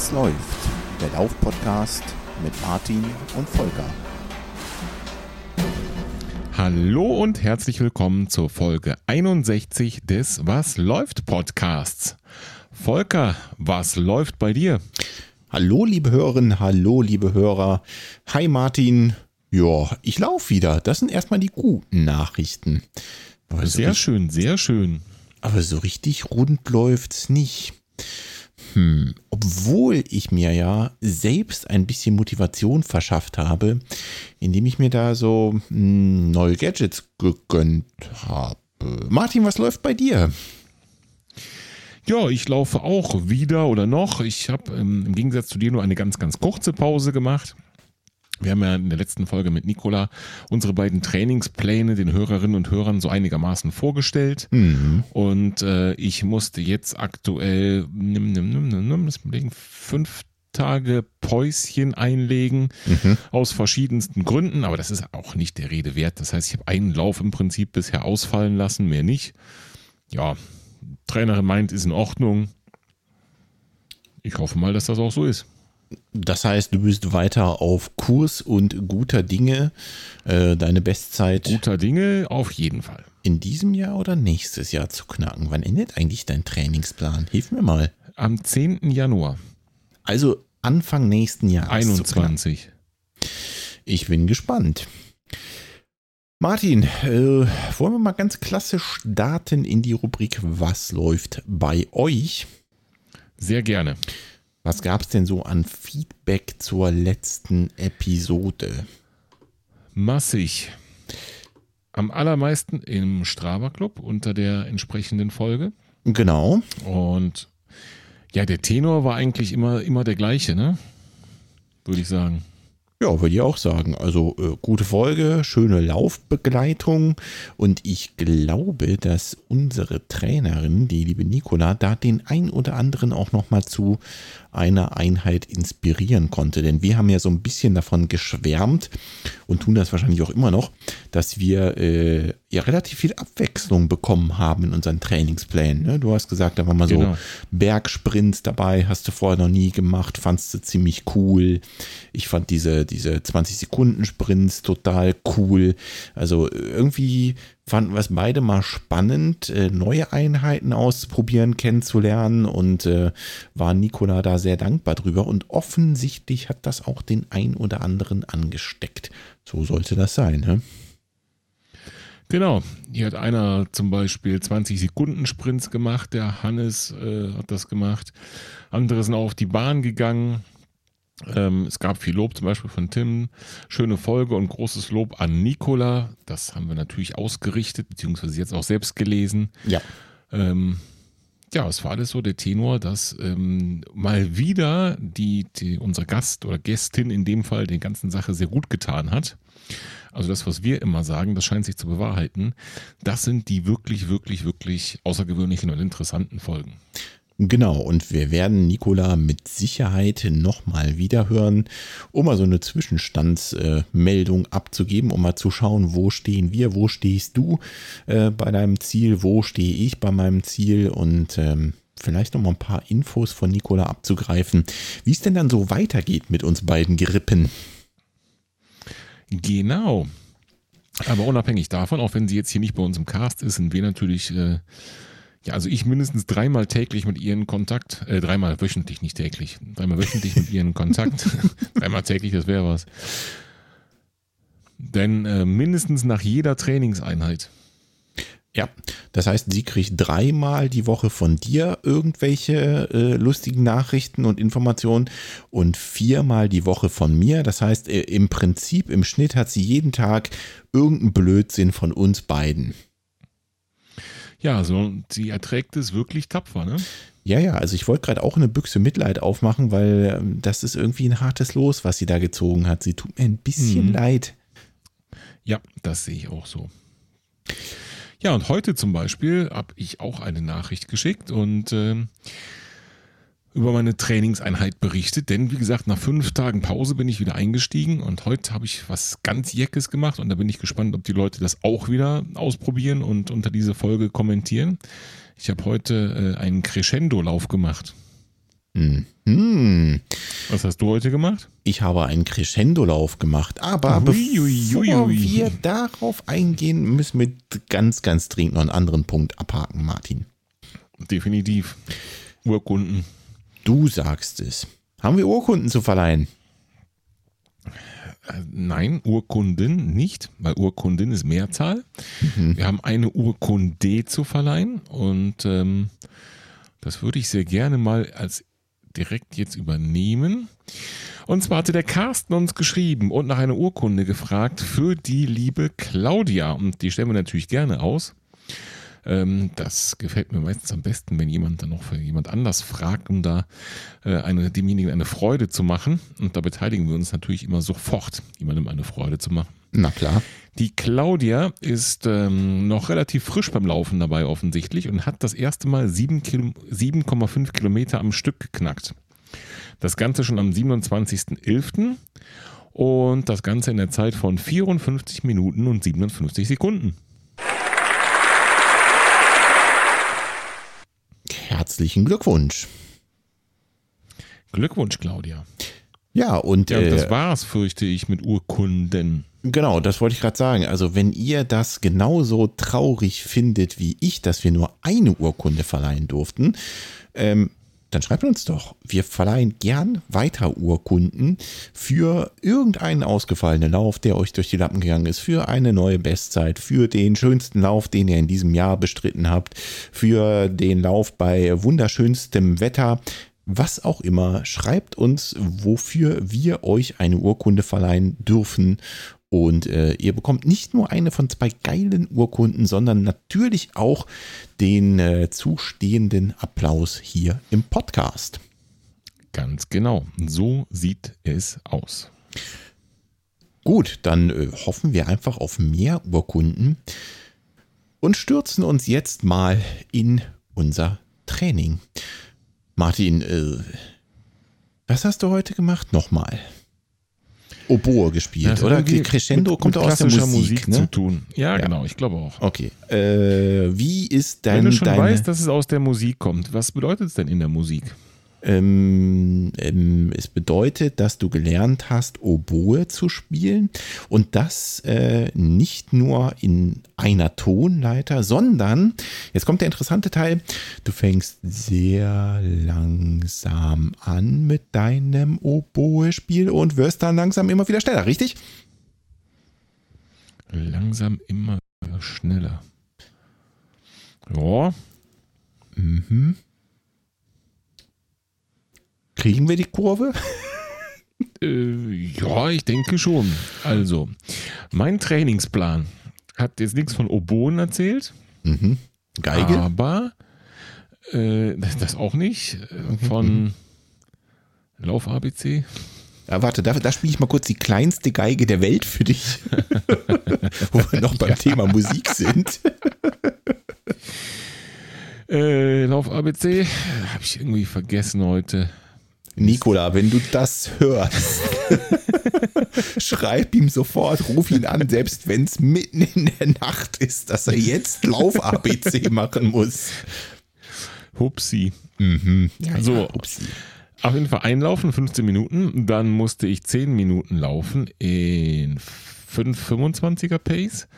Was läuft? Der Lauf-Podcast mit Martin und Volker. Hallo und herzlich willkommen zur Folge 61 des Was läuft Podcasts. Volker, was läuft bei dir? Hallo liebe Hörerinnen, hallo liebe Hörer. Hi Martin. Ja, ich laufe wieder. Das sind erstmal die guten Nachrichten. Aber sehr so schön, sehr schön. Aber so richtig rund läuft's nicht. Hm, obwohl ich mir ja selbst ein bisschen Motivation verschafft habe, indem ich mir da so hm, neue Gadgets gegönnt habe. Martin, was läuft bei dir? Ja, ich laufe auch wieder oder noch. Ich habe ähm, im Gegensatz zu dir nur eine ganz, ganz kurze Pause gemacht. Wir haben ja in der letzten Folge mit Nicola unsere beiden Trainingspläne den Hörerinnen und Hörern so einigermaßen vorgestellt. Mhm. Und äh, ich musste jetzt aktuell nimm, nimm, nimm, nimm, nimm, fünf Tage Päuschen einlegen mhm. aus verschiedensten Gründen, aber das ist auch nicht der Rede wert. Das heißt, ich habe einen Lauf im Prinzip bisher ausfallen lassen, mehr nicht. Ja, Trainerin meint, ist in Ordnung. Ich hoffe mal, dass das auch so ist. Das heißt, du bist weiter auf Kurs und guter Dinge. Äh, deine Bestzeit. Guter Dinge auf jeden Fall. In diesem Jahr oder nächstes Jahr zu knacken. Wann endet eigentlich dein Trainingsplan? Hilf mir mal. Am 10. Januar. Also Anfang nächsten Jahres. 21. Ich bin gespannt. Martin, äh, wollen wir mal ganz klassisch starten in die Rubrik Was läuft bei euch? Sehr gerne. Was gab es denn so an Feedback zur letzten Episode? Massig. Am allermeisten im Strava Club unter der entsprechenden Folge. Genau. Und ja, der Tenor war eigentlich immer, immer der gleiche, ne? Würde ich sagen. Ja, würde ich auch sagen. Also äh, gute Folge, schöne Laufbegleitung und ich glaube, dass unsere Trainerin, die liebe Nicola, da den ein oder anderen auch nochmal zu einer Einheit inspirieren konnte. Denn wir haben ja so ein bisschen davon geschwärmt und tun das wahrscheinlich auch immer noch, dass wir äh, ja relativ viel Abwechslung bekommen haben in unseren Trainingsplänen. Ne? Du hast gesagt, da waren mal genau. so Bergsprints dabei, hast du vorher noch nie gemacht, fandst du ziemlich cool. Ich fand diese, diese 20 Sekunden Sprints total cool. Also irgendwie fanden wir es beide mal spannend, äh, neue Einheiten auszuprobieren, kennenzulernen und äh, war Nikola da sehr dankbar drüber. Und offensichtlich hat das auch den ein oder anderen angesteckt. So sollte das sein, ne? Genau, hier hat einer zum Beispiel 20 Sekunden Sprints gemacht, der Hannes äh, hat das gemacht. Andere sind auch auf die Bahn gegangen, ähm, es gab viel Lob, zum Beispiel von Tim. Schöne Folge und großes Lob an Nicola. Das haben wir natürlich ausgerichtet, beziehungsweise jetzt auch selbst gelesen. Ja. Ähm, ja, es war alles so der Tenor, dass ähm, mal wieder die, die, unser Gast oder Gästin in dem Fall die ganzen Sache sehr gut getan hat. Also das, was wir immer sagen, das scheint sich zu bewahrheiten. Das sind die wirklich, wirklich, wirklich außergewöhnlichen und interessanten Folgen. Genau, und wir werden Nikola mit Sicherheit nochmal wieder hören, um mal so eine Zwischenstandsmeldung abzugeben, um mal zu schauen, wo stehen wir, wo stehst du äh, bei deinem Ziel, wo stehe ich bei meinem Ziel und ähm, vielleicht noch mal ein paar Infos von Nikola abzugreifen, wie es denn dann so weitergeht mit uns beiden Gerippen. Genau. Aber unabhängig davon, auch wenn sie jetzt hier nicht bei uns im Cast ist, sind wir natürlich äh, ja, also ich mindestens dreimal täglich mit ihr in Kontakt, äh, dreimal wöchentlich, nicht täglich, dreimal wöchentlich mit ihr in Kontakt. dreimal täglich, das wäre was. Denn äh, mindestens nach jeder Trainingseinheit. Ja, das heißt, sie kriegt dreimal die Woche von dir irgendwelche äh, lustigen Nachrichten und Informationen und viermal die Woche von mir. Das heißt, äh, im Prinzip, im Schnitt hat sie jeden Tag irgendeinen Blödsinn von uns beiden. Ja, so, sie erträgt es wirklich tapfer, ne? Ja, ja, also ich wollte gerade auch eine Büchse Mitleid aufmachen, weil ähm, das ist irgendwie ein hartes Los, was sie da gezogen hat. Sie tut mir ein bisschen mhm. leid. Ja, das sehe ich auch so. Ja, und heute zum Beispiel habe ich auch eine Nachricht geschickt und äh, über meine Trainingseinheit berichtet, denn wie gesagt, nach fünf Tagen Pause bin ich wieder eingestiegen und heute habe ich was ganz Jeckes gemacht und da bin ich gespannt, ob die Leute das auch wieder ausprobieren und unter diese Folge kommentieren. Ich habe heute äh, einen Crescendo-Lauf gemacht. Mhm. Was hast du heute gemacht? Ich habe einen Crescendo-Lauf gemacht, aber Ui, bevor ui, ui, ui. wir darauf eingehen, müssen wir ganz, ganz dringend noch einen anderen Punkt abhaken, Martin. Definitiv. Urkunden. Du sagst es. Haben wir Urkunden zu verleihen? Äh, Nein, Urkunden nicht, weil Urkundin ist Mehrzahl. Wir haben eine Urkunde zu verleihen und ähm, das würde ich sehr gerne mal als direkt jetzt übernehmen. Und zwar hatte der Carsten uns geschrieben und nach einer Urkunde gefragt für die liebe Claudia. Und die stellen wir natürlich gerne aus. Ähm, das gefällt mir meistens am besten, wenn jemand dann noch für jemand anders fragt, um da äh, eine, demjenigen eine Freude zu machen. Und da beteiligen wir uns natürlich immer sofort, jemandem eine Freude zu machen. Na klar. Die Claudia ist ähm, noch relativ frisch beim Laufen dabei offensichtlich und hat das erste Mal sieben Kilo- 7,5 Kilometer am Stück geknackt. Das Ganze schon am 27.11. und das Ganze in der Zeit von 54 Minuten und 57 Sekunden. Herzlichen Glückwunsch. Glückwunsch, Claudia. Ja, und Ja, und äh, das war's, fürchte ich, mit Urkunden. Genau, das wollte ich gerade sagen. Also wenn ihr das genauso traurig findet wie ich, dass wir nur eine Urkunde verleihen durften, ähm, dann schreibt uns doch. Wir verleihen gern weiter Urkunden für irgendeinen ausgefallenen Lauf, der euch durch die Lappen gegangen ist, für eine neue Bestzeit, für den schönsten Lauf, den ihr in diesem Jahr bestritten habt, für den Lauf bei wunderschönstem Wetter. Was auch immer, schreibt uns, wofür wir euch eine Urkunde verleihen dürfen. Und äh, ihr bekommt nicht nur eine von zwei geilen Urkunden, sondern natürlich auch den äh, zustehenden Applaus hier im Podcast. Ganz genau. So sieht es aus. Gut, dann äh, hoffen wir einfach auf mehr Urkunden und stürzen uns jetzt mal in unser Training. Martin, äh, was hast du heute gemacht? Nochmal. Oboe gespielt, hat oder? Crescendo mit- kommt mit aus der klassischer Musik, zu ne? tun. Ja, Ja. genau, ich glaube auch. Okay. Äh, wie ist Wenn dein, du schon deine, weißt, dass es aus der Musik kommt, was bedeutet es denn in der Musik? Ähm, ähm, es bedeutet, dass du gelernt hast, Oboe zu spielen und das äh, nicht nur in einer Tonleiter, sondern, jetzt kommt der interessante Teil, du fängst sehr langsam an mit deinem Oboe-Spiel und wirst dann langsam immer wieder schneller, richtig? Langsam immer schneller. Ja, Mhm. Kriegen wir die Kurve? äh, ja, ich denke schon. Also, mein Trainingsplan hat jetzt nichts von Oboen erzählt, Mhm. Geige? aber äh, das das auch nicht. Von Lauf ABC. Ja, warte, da, da spiele ich mal kurz die kleinste Geige der Welt für dich. Wo wir noch beim Thema Musik sind. Äh, Lauf ABC habe ich irgendwie vergessen heute. Nikola, wenn du das hörst, schreib ihm sofort, ruf ihn an, selbst wenn es mitten in der Nacht ist, dass er jetzt Lauf-ABC machen muss. Hupsi. Mhm. Ja, So. ja, upsi. Auf jeden Fall einlaufen, 15 Minuten. Dann musste ich 10 Minuten laufen in 5,25er Pace.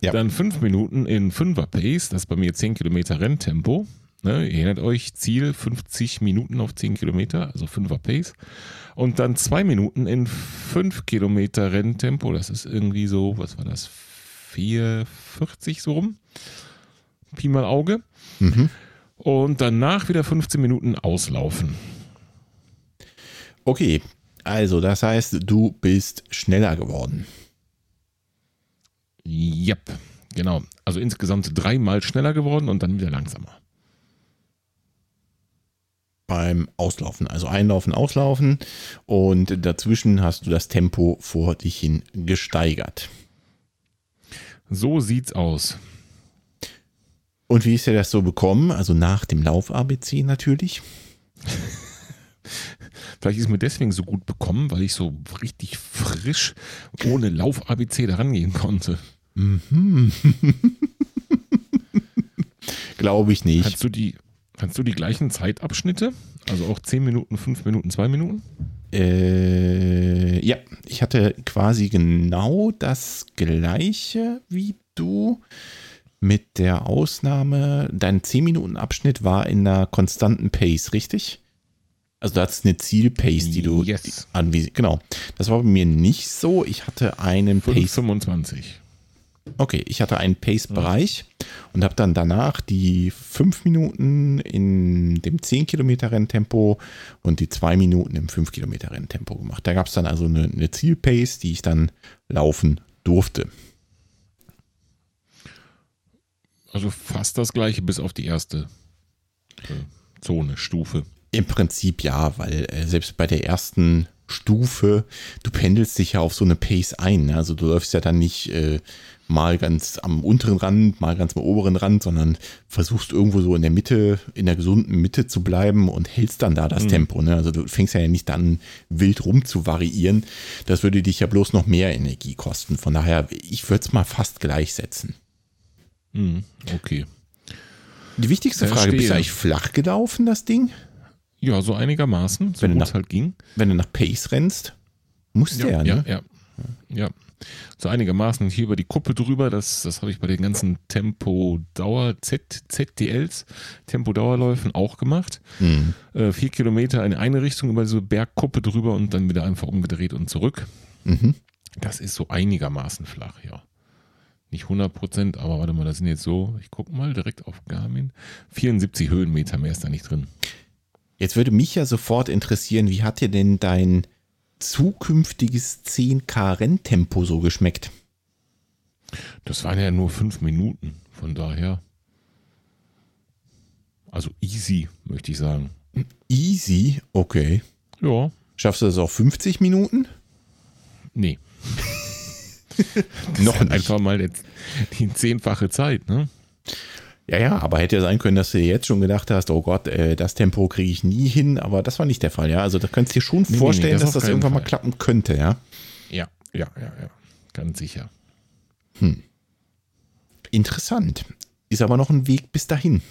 Ja. Dann 5 Minuten in 5er Pace. Das ist bei mir 10 Kilometer Renntempo. Ne, ihr erinnert euch, Ziel 50 Minuten auf 10 Kilometer, also 5er Pace. Und dann 2 Minuten in 5 Kilometer Renntempo. Das ist irgendwie so, was war das? 4,40 so rum. Pi mal Auge. Mhm. Und danach wieder 15 Minuten auslaufen. Okay, also das heißt, du bist schneller geworden. Yep, genau. Also insgesamt dreimal schneller geworden und dann wieder langsamer. Beim Auslaufen. Also einlaufen, auslaufen und dazwischen hast du das Tempo vor dich hin gesteigert. So sieht's aus. Und wie ist dir das so bekommen? Also nach dem Lauf-ABC natürlich. Vielleicht ist mir deswegen so gut bekommen, weil ich so richtig frisch ohne Lauf-ABC da rangehen konnte. Glaube ich nicht. Kannst du die, kannst du die gleichen Zeitabschnitte? Also auch 10 Minuten, 5 Minuten, 2 Minuten? Äh, ja, ich hatte quasi genau das gleiche wie du. Mit der Ausnahme, dein 10-Minuten-Abschnitt war in einer konstanten Pace, richtig? Also du hattest eine Zielpace, die du Yes. anwiesend. Genau. Das war bei mir nicht so. Ich hatte einen Pace. 25. Okay, ich hatte einen Pace-Bereich und habe dann danach die 5 Minuten in dem 10 Kilometer Renntempo und die 2 Minuten im 5 Kilometer Renntempo gemacht. Da gab es dann also eine, eine Zielpace, die ich dann laufen durfte. Also fast das gleiche, bis auf die erste äh, Zone, Stufe. Im Prinzip ja, weil äh, selbst bei der ersten Stufe, du pendelst dich ja auf so eine Pace ein. Ne? Also du läufst ja dann nicht äh, mal ganz am unteren Rand, mal ganz am oberen Rand, sondern versuchst irgendwo so in der Mitte, in der gesunden Mitte zu bleiben und hältst dann da das Tempo. Ne? Also du fängst ja nicht dann wild rum zu variieren. Das würde dich ja bloß noch mehr Energie kosten. Von daher, ich würde es mal fast gleichsetzen. Hm, okay. Die wichtigste Frage, bist du eigentlich flach gelaufen, das Ding? Ja, so einigermaßen, so Wenn du gut nach- halt ging. Wenn du nach Pace rennst, musst du ja, ja, ne? ja, ja. So einigermaßen hier über die Kuppe drüber, das, das habe ich bei den ganzen Tempo-Dauer, ZDLs, Tempo-Dauerläufen auch gemacht. Hm. Äh, vier Kilometer in eine Richtung über so Bergkuppe drüber und dann wieder einfach umgedreht und zurück. Mhm. Das ist so einigermaßen flach, ja. Nicht 100 Prozent, aber warte mal, das sind jetzt so, ich gucke mal direkt auf Garmin, 74 Höhenmeter, mehr ist da nicht drin. Jetzt würde mich ja sofort interessieren, wie hat dir denn dein zukünftiges 10K Renntempo so geschmeckt? Das waren ja nur fünf Minuten, von daher. Also easy, möchte ich sagen. Easy, okay. Ja, Schaffst du das auch 50 Minuten? nee. Noch nicht. einfach mal die zehnfache Zeit, ne? Ja, ja, aber hätte ja sein können, dass du dir jetzt schon gedacht hast, oh Gott, äh, das Tempo kriege ich nie hin, aber das war nicht der Fall, ja. Also da könntest du dir schon nee, vorstellen, das dass das irgendwann mal Fall. klappen könnte, ja. Ja, ja, ja, ja. Ganz sicher. Interessant. Ist aber noch ein Weg bis dahin.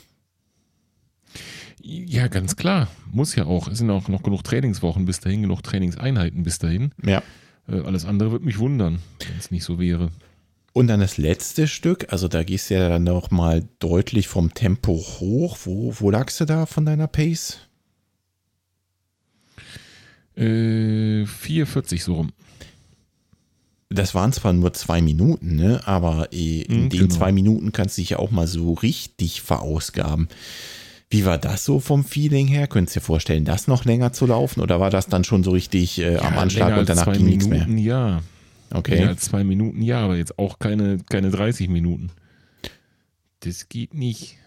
Ja, ganz klar. Muss ja auch. Es sind auch noch genug Trainingswochen bis dahin, genug Trainingseinheiten bis dahin. Ja. Äh, alles andere würde mich wundern, wenn es nicht so wäre. Und dann das letzte Stück, also da gehst du ja dann noch mal deutlich vom Tempo hoch. Wo, wo lagst du da von deiner Pace? Äh, 4,40 so rum. Das waren zwar nur zwei Minuten, ne? aber äh, in Mhm, den genau. zwei Minuten kannst du dich ja auch mal so richtig verausgaben. Wie war das so vom Feeling her? Könntest du dir vorstellen, das noch länger zu laufen? Oder war das dann schon so richtig äh, am Ja, Anschlag länger und danach ging nichts mehr? Ja. Okay. Länger als zwei Minuten, ja, aber jetzt auch keine, keine 30 Minuten. Das geht nicht.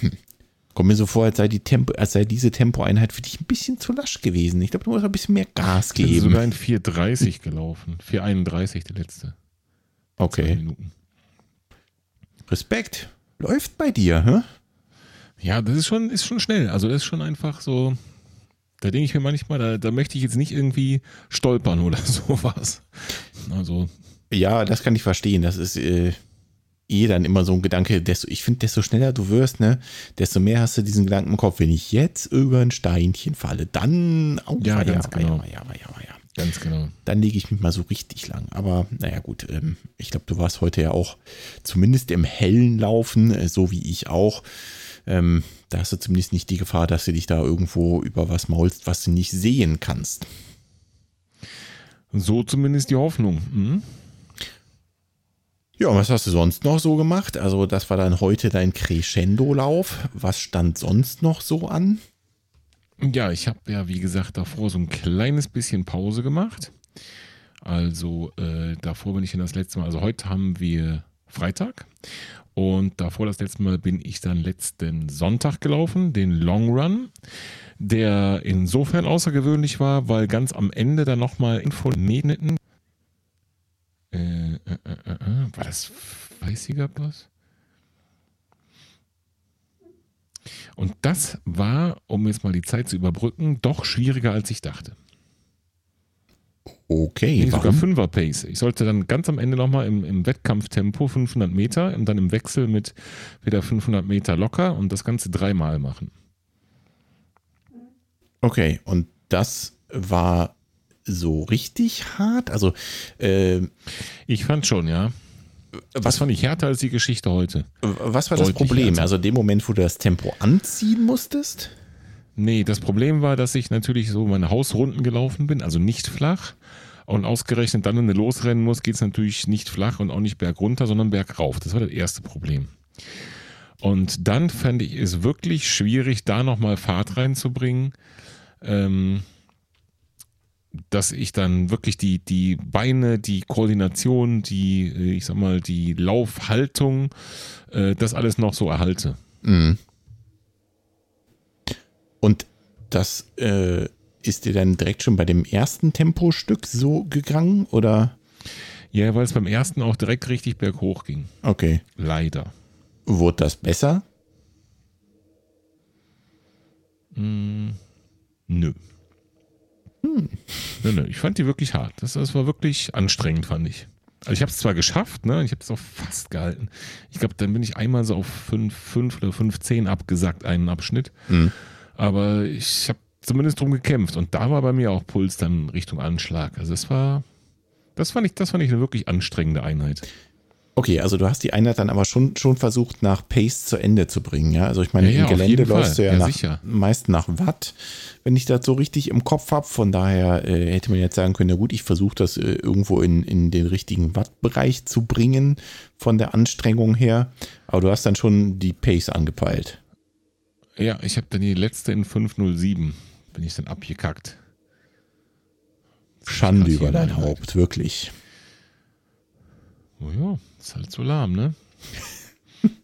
Kommt mir so vor, als sei, die Tempo, als sei diese Tempoeinheit für dich ein bisschen zu lasch gewesen. Ich glaube, du musst ein bisschen mehr Gas Ich bin sogar geben. in 4,30 gelaufen. 4,31 die letzte. Okay. Respekt. Läuft bei dir, hä? Ja, das ist schon, ist schon schnell. Also das ist schon einfach so. Da denke ich mir manchmal, da, da möchte ich jetzt nicht irgendwie stolpern oder sowas. Also, Ja, das kann ich verstehen. Das ist äh, eh dann immer so ein Gedanke, desto, ich finde, desto schneller du wirst, ne, desto mehr hast du diesen Gedanken im Kopf, wenn ich jetzt über ein Steinchen falle, dann oh, Ja, weia, genau. weia, weia, weia. ganz genau. Dann lege ich mich mal so richtig lang. Aber naja, gut, ähm, ich glaube, du warst heute ja auch zumindest im hellen Laufen, äh, so wie ich auch. Ähm, da hast du zumindest nicht die Gefahr, dass du dich da irgendwo über was maulst, was du nicht sehen kannst. So zumindest die Hoffnung. Mhm. Ja, und was hast du sonst noch so gemacht? Also, das war dann heute dein Crescendo-Lauf. Was stand sonst noch so an? Ja, ich habe ja, wie gesagt, davor so ein kleines bisschen Pause gemacht. Also äh, davor bin ich dann das letzte Mal, also heute haben wir Freitag und davor das letzte Mal bin ich dann letzten Sonntag gelaufen, den Long Run, der insofern außergewöhnlich war, weil ganz am Ende dann nochmal Info Mednitten. Äh, äh, äh, äh, war das Weißiger Boss? Und das war, um jetzt mal die Zeit zu überbrücken, doch schwieriger als ich dachte. Okay, Nee, sogar warum? Fünfer Pace. Ich sollte dann ganz am Ende nochmal im, im Wettkampftempo 500 Meter und dann im Wechsel mit wieder 500 Meter locker und das Ganze dreimal machen. Okay, und das war so richtig hart? Also, äh, Ich fand schon, ja. Was fand ich härter als die Geschichte heute? was war das Deutlich Problem? härter. Also, dem Moment, wo du das Tempo anziehen musstest? Nee, das Problem war, dass ich natürlich so meine Hausrunden gelaufen bin, also nicht flach. Und ausgerechnet dann, wenn du losrennen musst, geht es natürlich nicht flach und auch nicht bergunter, sondern bergauf. Das war das erste Problem. Und dann fand ich es wirklich schwierig, da nochmal Fahrt reinzubringen, ähm, dass ich dann wirklich die, die Beine, die Koordination, die, äh, ich sag mal, die Laufhaltung, äh, das alles noch so erhalte. Mhm. Und das äh, ist dir dann direkt schon bei dem ersten Tempostück so gegangen? Oder? Ja, weil es beim ersten auch direkt richtig berghoch ging. Okay. Leider. Wurde das besser? Nö. Nö, nö. Ich fand die wirklich hart. Das, das war wirklich anstrengend, fand ich. Also ich habe es zwar geschafft, ne? Ich habe es auch fast gehalten. Ich glaube, dann bin ich einmal so auf 5, 5 oder 5, 10 abgesackt, einen Abschnitt. Mhm. Aber ich habe zumindest drum gekämpft. Und da war bei mir auch Puls dann Richtung Anschlag. Also es war, das fand ich, das fand ich eine wirklich anstrengende Einheit. Okay, also du hast die Einheit dann aber schon, schon versucht, nach Pace zu Ende zu bringen, ja? Also ich meine, Ja, ja, im Gelände läufst Fall. du ja, Ja, nach, sicher. meist nach Watt, wenn ich das so richtig im Kopf habe. Von daher äh, hätte man jetzt sagen können, na gut, ich versuche das äh, irgendwo in, in den richtigen Wattbereich zu bringen, von der Anstrengung her. Aber du hast dann schon die Pace angepeilt. Ja, ich habe dann die letzte in 507. Bin ich dann abgekackt. Schande über dein Haupt, wirklich. Oh ja, ist halt so lahm, ne?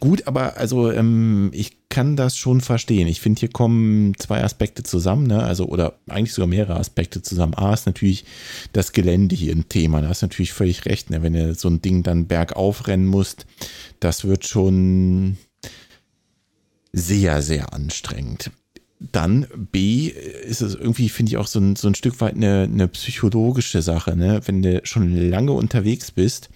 Gut, aber also ähm, ich kann das schon verstehen. Ich finde, hier kommen zwei Aspekte zusammen, ne? Also, oder eigentlich sogar mehrere Aspekte zusammen. A ist natürlich das Gelände hier ein Thema. Da hast du natürlich völlig recht, ne? Wenn du so ein Ding dann bergauf rennen musst, das wird schon sehr, sehr anstrengend. Dann B ist es irgendwie, finde ich, auch so ein, so ein Stück weit eine, eine psychologische Sache, ne? Wenn du schon lange unterwegs bist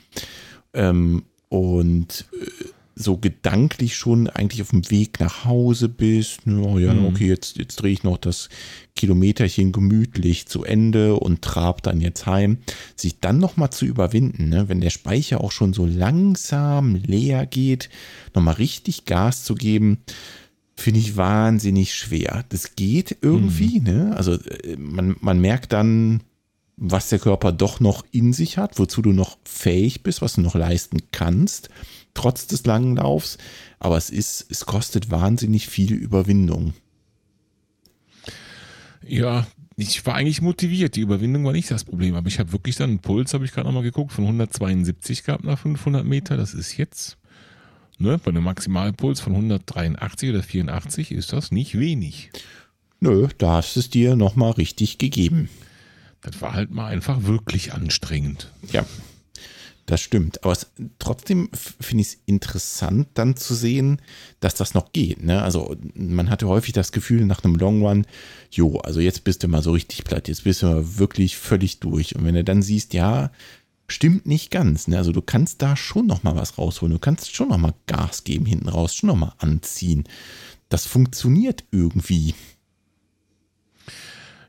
ähm, und äh, so gedanklich schon eigentlich auf dem Weg nach Hause bist, ne, oh ja, Mhm. okay, jetzt, jetzt drehe ich noch das Kilometerchen gemütlich zu Ende und trab dann jetzt heim, sich dann nochmal zu überwinden, ne, wenn der Speicher auch schon so langsam leer geht, nochmal richtig Gas zu geben, finde ich wahnsinnig schwer. Das geht irgendwie, ne? Also äh, man, man merkt dann, was der Körper doch noch in sich hat, wozu du noch fähig bist, was du noch leisten kannst, trotz des langen Laufs. Aber es ist, es kostet wahnsinnig viel Überwindung. Ja, ich war eigentlich motiviert. Die Überwindung war nicht das Problem. Aber ich habe wirklich dann einen Puls, habe ich gerade nochmal geguckt, von 172 gehabt nach 500 Meter. Das ist jetzt, ne, bei einem Maximalpuls von 183 oder 84 ist das nicht wenig. Nö, da hast es dir nochmal richtig gegeben. Das war halt mal einfach wirklich anstrengend. Ja, das stimmt. Aber es, trotzdem finde ich es interessant, dann zu sehen, dass das noch geht. Ne? Also man hatte häufig das Gefühl nach einem Long Run, jo, also jetzt bist du mal so richtig platt, jetzt bist du mal wirklich völlig durch. Und wenn du dann siehst, ja, stimmt nicht ganz. Ne? Also du kannst da schon noch mal was rausholen. Du kannst schon noch mal Gas geben hinten raus, schon noch mal anziehen. Das funktioniert irgendwie.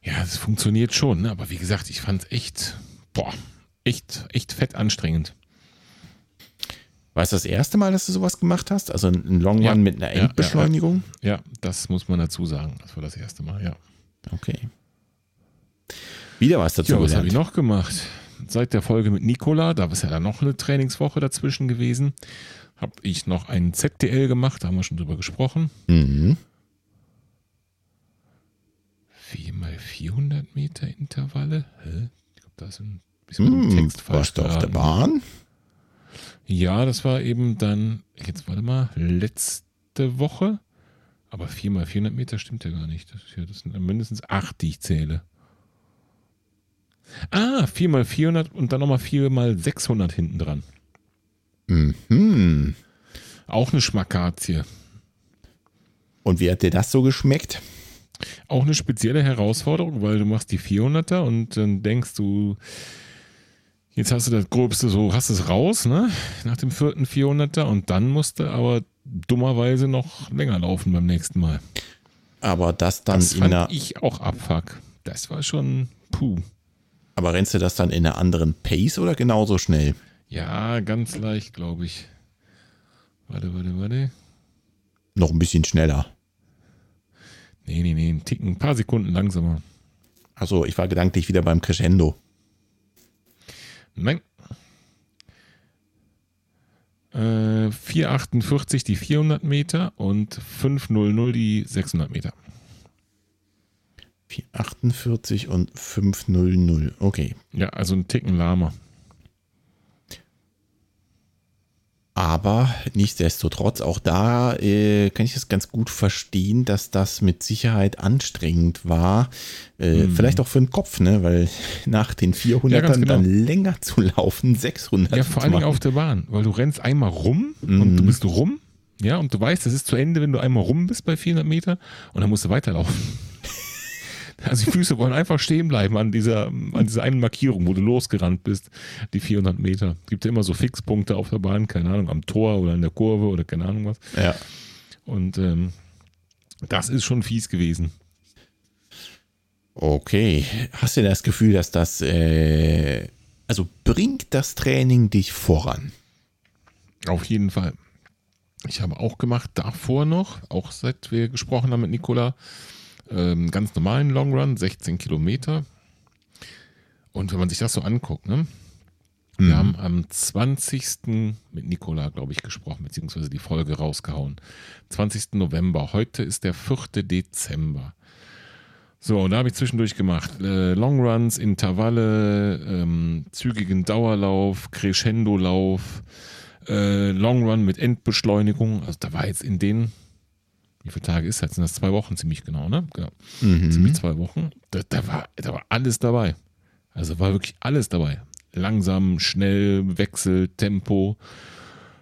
Ja, es funktioniert schon, ne? aber wie gesagt, ich fand es echt, boah, echt, echt fett anstrengend. War es das erste Mal, dass du sowas gemacht hast? Also ein Long Run Ja. mit einer Ja, ja, ja. Endbeschleunigung? Ja, das muss man dazu sagen. Das war das erste Mal, ja. Okay. Wieder was dazu Ja, was habe ich noch gemacht? Seit der Folge mit Nicola, da ist ja dann noch eine Trainingswoche dazwischen gewesen, habe ich noch einen ZDL gemacht, da haben wir schon drüber gesprochen. Mhm. 4 mal 400 Meter Intervalle? Hä? Ich glaube, da ist Hm, Text falsch warst du auf der. Bahn? Ja, das war eben dann, jetzt warte mal, letzte Woche. Aber 4 mal 400 Meter stimmt ja gar nicht. Das, ja, das sind mindestens 8, die ich zähle. Ah, 4 mal 400 und dann nochmal 4 mal 600 hinten dran. Mhm. Auch eine Schmackazie. Und wie hat dir das so geschmeckt? Auch eine spezielle Herausforderung, weil du machst die 400er und dann denkst du, jetzt hast du das Gröbste so, hast es raus, ne? Nach dem vierten 400er und dann musst du aber dummerweise noch länger laufen beim nächsten Mal. Aber das dann Das in fand einer. ich auch abfuck. Das war schon puh. Aber rennst du das dann in einer anderen Pace oder genauso schnell? Ja, ganz leicht, glaube ich. Warte, warte, warte. Noch ein bisschen schneller. Nee, nee, nee, ein Ticken, ein paar Sekunden langsamer. Also ich war gedanklich wieder beim Crescendo. Nein. Äh, 448 die 400 Meter und 500 die 600 Meter. 448 und 500. Okay. Ja, also ein Ticken lahmer. Aber nichtsdestotrotz, auch da äh, kann ich das ganz gut verstehen, dass das mit Sicherheit anstrengend war. Äh, Vielleicht auch für den Kopf, ne? Weil nach den 400ern Ja, genau. dann länger zu laufen, 600 Ja, vor zu allen Dingen machen. auf der Bahn, weil du rennst einmal rum und du bist rum. Ja, und du weißt, es ist zu Ende, wenn du einmal rum bist bei 400 Meter und dann musst du weiterlaufen. Also die Füße wollen einfach stehen bleiben an dieser, an dieser einen Markierung, wo du losgerannt bist, die 400 Meter. Gibt ja immer so Fixpunkte auf der Bahn, keine Ahnung, am Tor oder in der Kurve oder keine Ahnung was. Ja. Und ähm, das ist schon fies gewesen. Okay. Hast du das Gefühl, dass das, äh, also bringt das Training dich voran? Auf jeden Fall. Ich habe auch gemacht, davor noch, auch seit wir gesprochen haben mit Nicola, ähm, ganz normalen Long Run, 16 Kilometer. Und wenn man sich das so anguckt, ne? Wir haben am 20. mit Nicola, glaube ich, gesprochen, beziehungsweise die Folge rausgehauen. 20. November. Heute ist der 4. Dezember. So, und da habe ich zwischendurch gemacht. Äh, Longruns, Intervalle, ähm, zügigen Dauerlauf, Crescendo-Lauf, äh, Longrun mit Endbeschleunigung. Also da war jetzt in den, wie viele Tage ist das? Sind das zwei Wochen ziemlich genau, ne? Genau. Ziemlich zwei Wochen. Da, da, war, da war alles dabei. Also war wirklich alles dabei. Langsam, schnell, Wechsel, Tempo.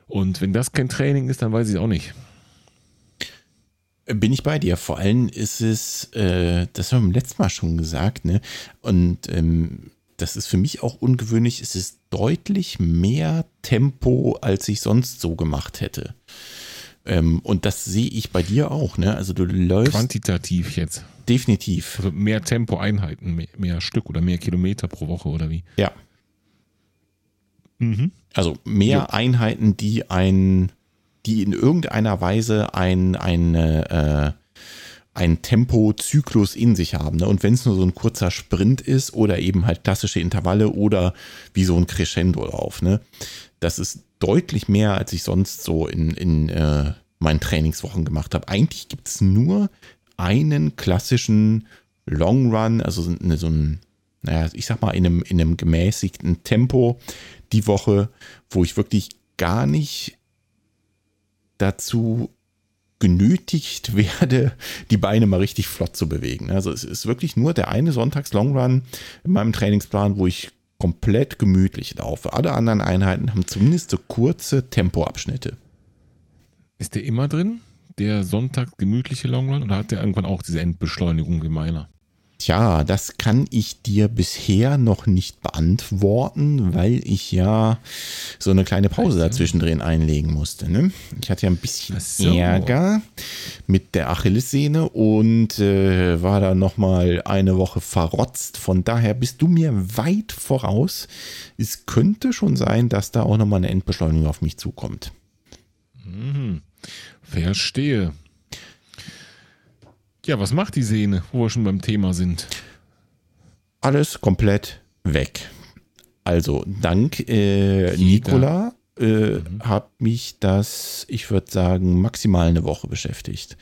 Und wenn das kein Training ist, dann weiß ich auch nicht. Bin ich bei dir. Vor allem ist es, äh, das haben wir beim letzten Mal schon gesagt, ne? Und ähm, das ist für mich auch ungewöhnlich. Es ist deutlich mehr Tempo, als ich sonst so gemacht hätte. Ähm, und das sehe ich bei dir auch, ne? Also du läufst Quantitativ jetzt. definitiv. Also mehr Tempo-Einheiten, mehr, mehr Stück oder mehr Kilometer pro Woche oder wie? Ja. Also mehr Einheiten, die ein, die in irgendeiner Weise ein, ein, äh, ein Tempozyklus in sich haben. Ne? Und wenn es nur so ein kurzer Sprint ist oder eben halt klassische Intervalle oder wie so ein Crescendo-Lauf, ne? Das ist deutlich mehr, als ich sonst so in, in äh, meinen Trainingswochen gemacht habe. Eigentlich gibt es nur einen klassischen Long Run, also so, so ein, naja, ich sag mal, in einem, in einem gemäßigten Tempo die Woche, wo ich wirklich gar nicht dazu genötigt werde, die Beine mal richtig flott zu bewegen. Also es ist wirklich nur der eine Sonntags-Long-Run in meinem Trainingsplan, wo ich komplett gemütlich laufe. Alle anderen Einheiten haben zumindest so kurze Tempoabschnitte. Ist der immer drin? Der Sonntag gemütliche Longrun? Oder hat der irgendwann auch diese Endbeschleunigung wie meiner? Tja, das kann ich dir bisher noch nicht beantworten, weil ich ja so eine kleine Pause dazwischen drin einlegen musste. Ne? Ich hatte ja ein bisschen so. Ärger mit der Achillessehne und äh, war da nochmal eine Woche verrotzt. Von daher bist du mir weit voraus. Es könnte schon sein, dass da auch nochmal eine Endbeschleunigung auf mich zukommt. Verstehe. Ja, was macht die Sehne, wo wir schon beim Thema sind? alles komplett weg. Also dank äh, Nikola äh, hat mich das, ich würde sagen, maximal eine Woche beschäftigt.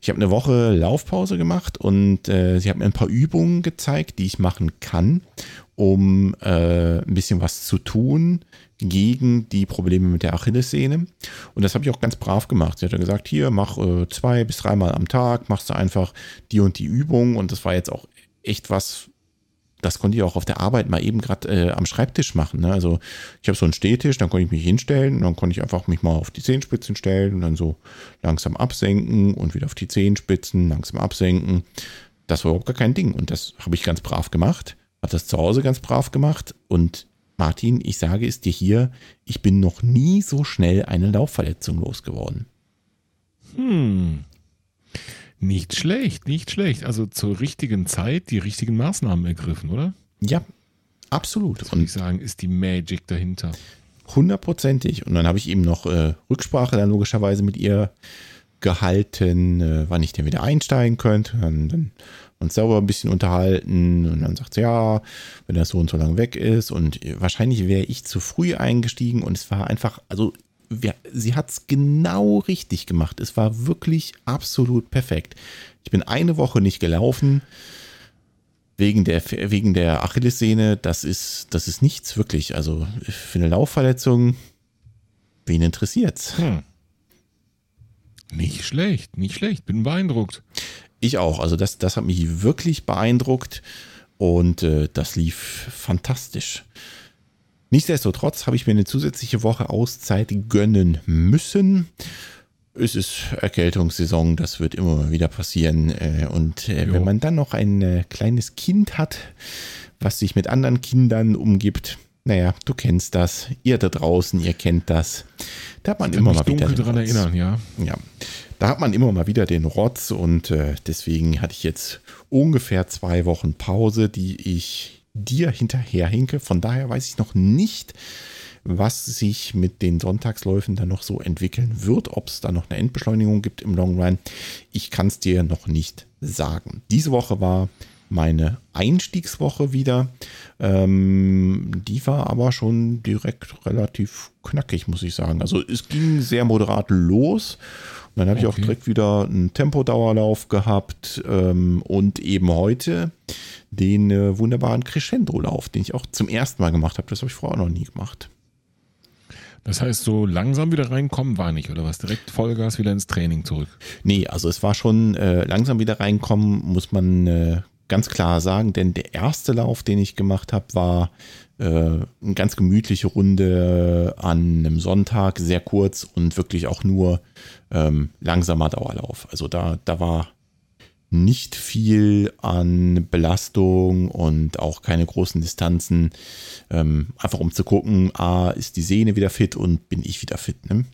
Ich habe eine Woche Laufpause gemacht und äh, sie hat mir ein paar Übungen gezeigt, die ich machen kann, um äh, ein bisschen was zu tun gegen die Probleme mit der Achillessehne. Und das habe ich auch ganz brav gemacht. Sie hat ja gesagt, hier, mach äh, zwei bis dreimal am Tag, machst du einfach die und die Übung. Und das war jetzt auch echt was, das konnte ich auch auf der Arbeit mal eben gerade äh, am Schreibtisch machen. Ne? Also ich habe so einen Stehtisch, dann konnte ich mich hinstellen und dann konnte ich einfach mich mal auf die Zehenspitzen stellen und dann so langsam absenken und wieder auf die Zehenspitzen, langsam absenken. Das war überhaupt gar kein Ding und das habe ich ganz brav gemacht, habe das zu Hause ganz brav gemacht und Martin, ich sage es dir hier, ich bin noch nie so schnell eine Laufverletzung losgeworden. Hm. Nicht schlecht, nicht schlecht. Also zur richtigen Zeit die richtigen Maßnahmen ergriffen, oder? Ja, absolut. Das würde ich sagen, ist die Magic dahinter. Hundertprozentig. Und dann habe ich eben noch äh, Rücksprache dann logischerweise mit ihr gehalten, äh, wann ich denn wieder einsteigen könnte. Dann, dann uns selber ein bisschen unterhalten und dann sagt sie, ja, wenn das so und so lang weg ist und wahrscheinlich wäre ich zu früh eingestiegen und es war einfach, also wir, sie hat es genau richtig gemacht. Es war wirklich absolut perfekt. Ich bin eine Woche nicht gelaufen wegen der, wegen der Achillessehne. Das ist, das ist nichts wirklich. Also für eine Laufverletzung, wen interessiert's? Hm. Nicht schlecht, nicht schlecht. Bin beeindruckt. Ich auch. Also das, das hat mich wirklich beeindruckt und äh, das lief fantastisch. Nichtsdestotrotz habe ich mir eine zusätzliche Woche Auszeit gönnen müssen. Es ist Erkältungssaison, das wird immer wieder passieren. Äh, und äh, wenn man dann noch ein äh, kleines Kind hat, was sich mit anderen Kindern umgibt, naja, du kennst das. Ihr da draußen, ihr kennt das. Da hat man immer mal wieder. daran erinnern, ja. Ja. Da hat man immer mal wieder den Rotz und äh, deswegen hatte ich jetzt ungefähr zwei Wochen Pause, die ich dir hinterherhinke. Von daher weiß ich noch nicht, was sich mit den Sonntagsläufen dann noch so entwickeln wird, ob es da noch eine Endbeschleunigung gibt im Long Run. Ich kann es dir noch nicht sagen. Diese Woche war meine Einstiegswoche wieder. Ähm, die war aber schon direkt relativ knackig, muss ich sagen. Also es ging sehr moderat los. Und dann habe okay. ich auch direkt wieder einen Tempodauerlauf gehabt ähm, und eben heute den äh, wunderbaren Crescendo-Lauf, den ich auch zum ersten Mal gemacht habe. Das habe ich vorher noch nie gemacht. Das heißt, so langsam wieder reinkommen war nicht, oder was? Direkt Vollgas wieder ins Training zurück? Nee, also es war schon äh, langsam wieder reinkommen, muss man äh, ganz klar sagen, denn der erste Lauf, den ich gemacht habe, war äh, eine ganz gemütliche Runde an einem Sonntag, sehr kurz und wirklich auch nur ähm, langsamer Dauerlauf. Also da, da war nicht viel an Belastung und auch keine großen Distanzen. Ähm, einfach um zu gucken, ah, ist die Sehne wieder fit und bin ich wieder fit. Ne?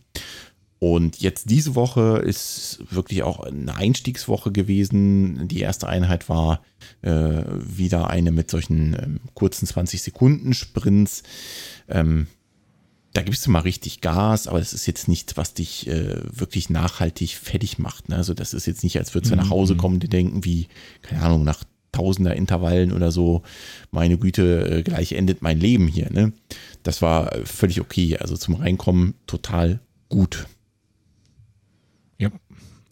Und jetzt diese Woche ist wirklich auch eine Einstiegswoche gewesen. Die erste Einheit war äh, wieder eine mit solchen ähm, kurzen 20 Sekunden Sprints. Ähm, da gibst du mal richtig Gas, aber das ist jetzt nichts, was dich äh, wirklich nachhaltig fertig macht. Ne? Also das ist jetzt nicht, als würdest du mhm. nach Hause kommen, die denken, wie, keine Ahnung, nach tausender Intervallen oder so, meine Güte, äh, gleich endet mein Leben hier. Ne? Das war völlig okay. Also zum Reinkommen total gut.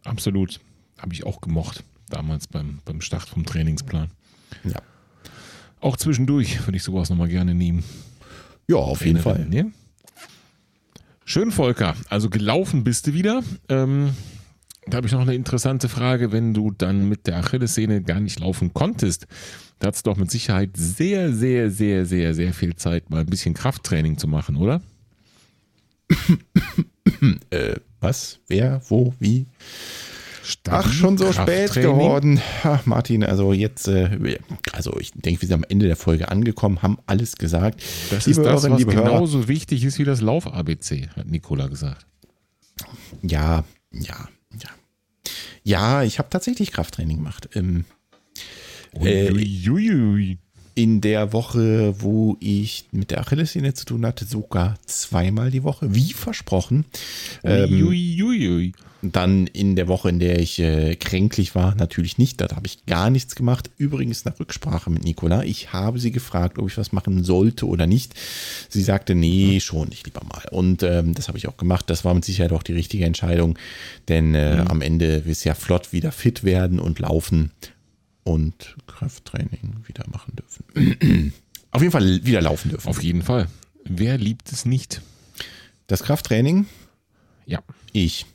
Ja, absolut. Habe ich auch gemocht, damals beim, beim Start vom Trainingsplan. Ja. Auch zwischendurch würde ich sowas nochmal gerne nehmen. Ja, auf jeden Fall. Ne? Schön, Volker. Also gelaufen bist du wieder. Ähm, da habe ich noch eine interessante Frage. Wenn du dann mit der Achillessehne gar nicht laufen konntest, da hat es doch mit Sicherheit sehr, sehr, sehr, sehr, sehr viel Zeit, mal ein bisschen Krafttraining zu machen, oder? äh, was? Wer? Wo? Wie? Ach, schon so spät geworden. Ach, Martin, also jetzt, äh, also ich denke, wir sind am Ende der Folge angekommen, haben alles gesagt. Das liebe ist das, Hörerin, was genauso Hörer. wichtig ist wie das Lauf-ABC, hat Nicola gesagt. Ja, ja, ja. Ja, ich habe tatsächlich Krafttraining gemacht. Ähm, äh, ui, ui, ui in der Woche, wo ich mit der Achillessehne zu tun hatte, sogar zweimal die Woche, wie versprochen. Ähm, ui, ui, ui, dann in der Woche, in der ich äh, kränklich war, natürlich nicht. Da habe ich gar nichts gemacht. Übrigens nach Rücksprache mit Nicola. Ich habe sie gefragt, ob ich was machen sollte oder nicht. Sie sagte, nee, schon nicht lieber mal. Und ähm, das habe ich auch gemacht. Das war mit Sicherheit auch die richtige Entscheidung. Denn äh, mhm. am Ende wirst du ja flott wieder fit werden und laufen und Krafttraining wieder machen dürfen. Auf jeden Fall wieder laufen dürfen. Auf jeden Fall. Wer liebt es nicht? Das Krafttraining? Ja. Ich.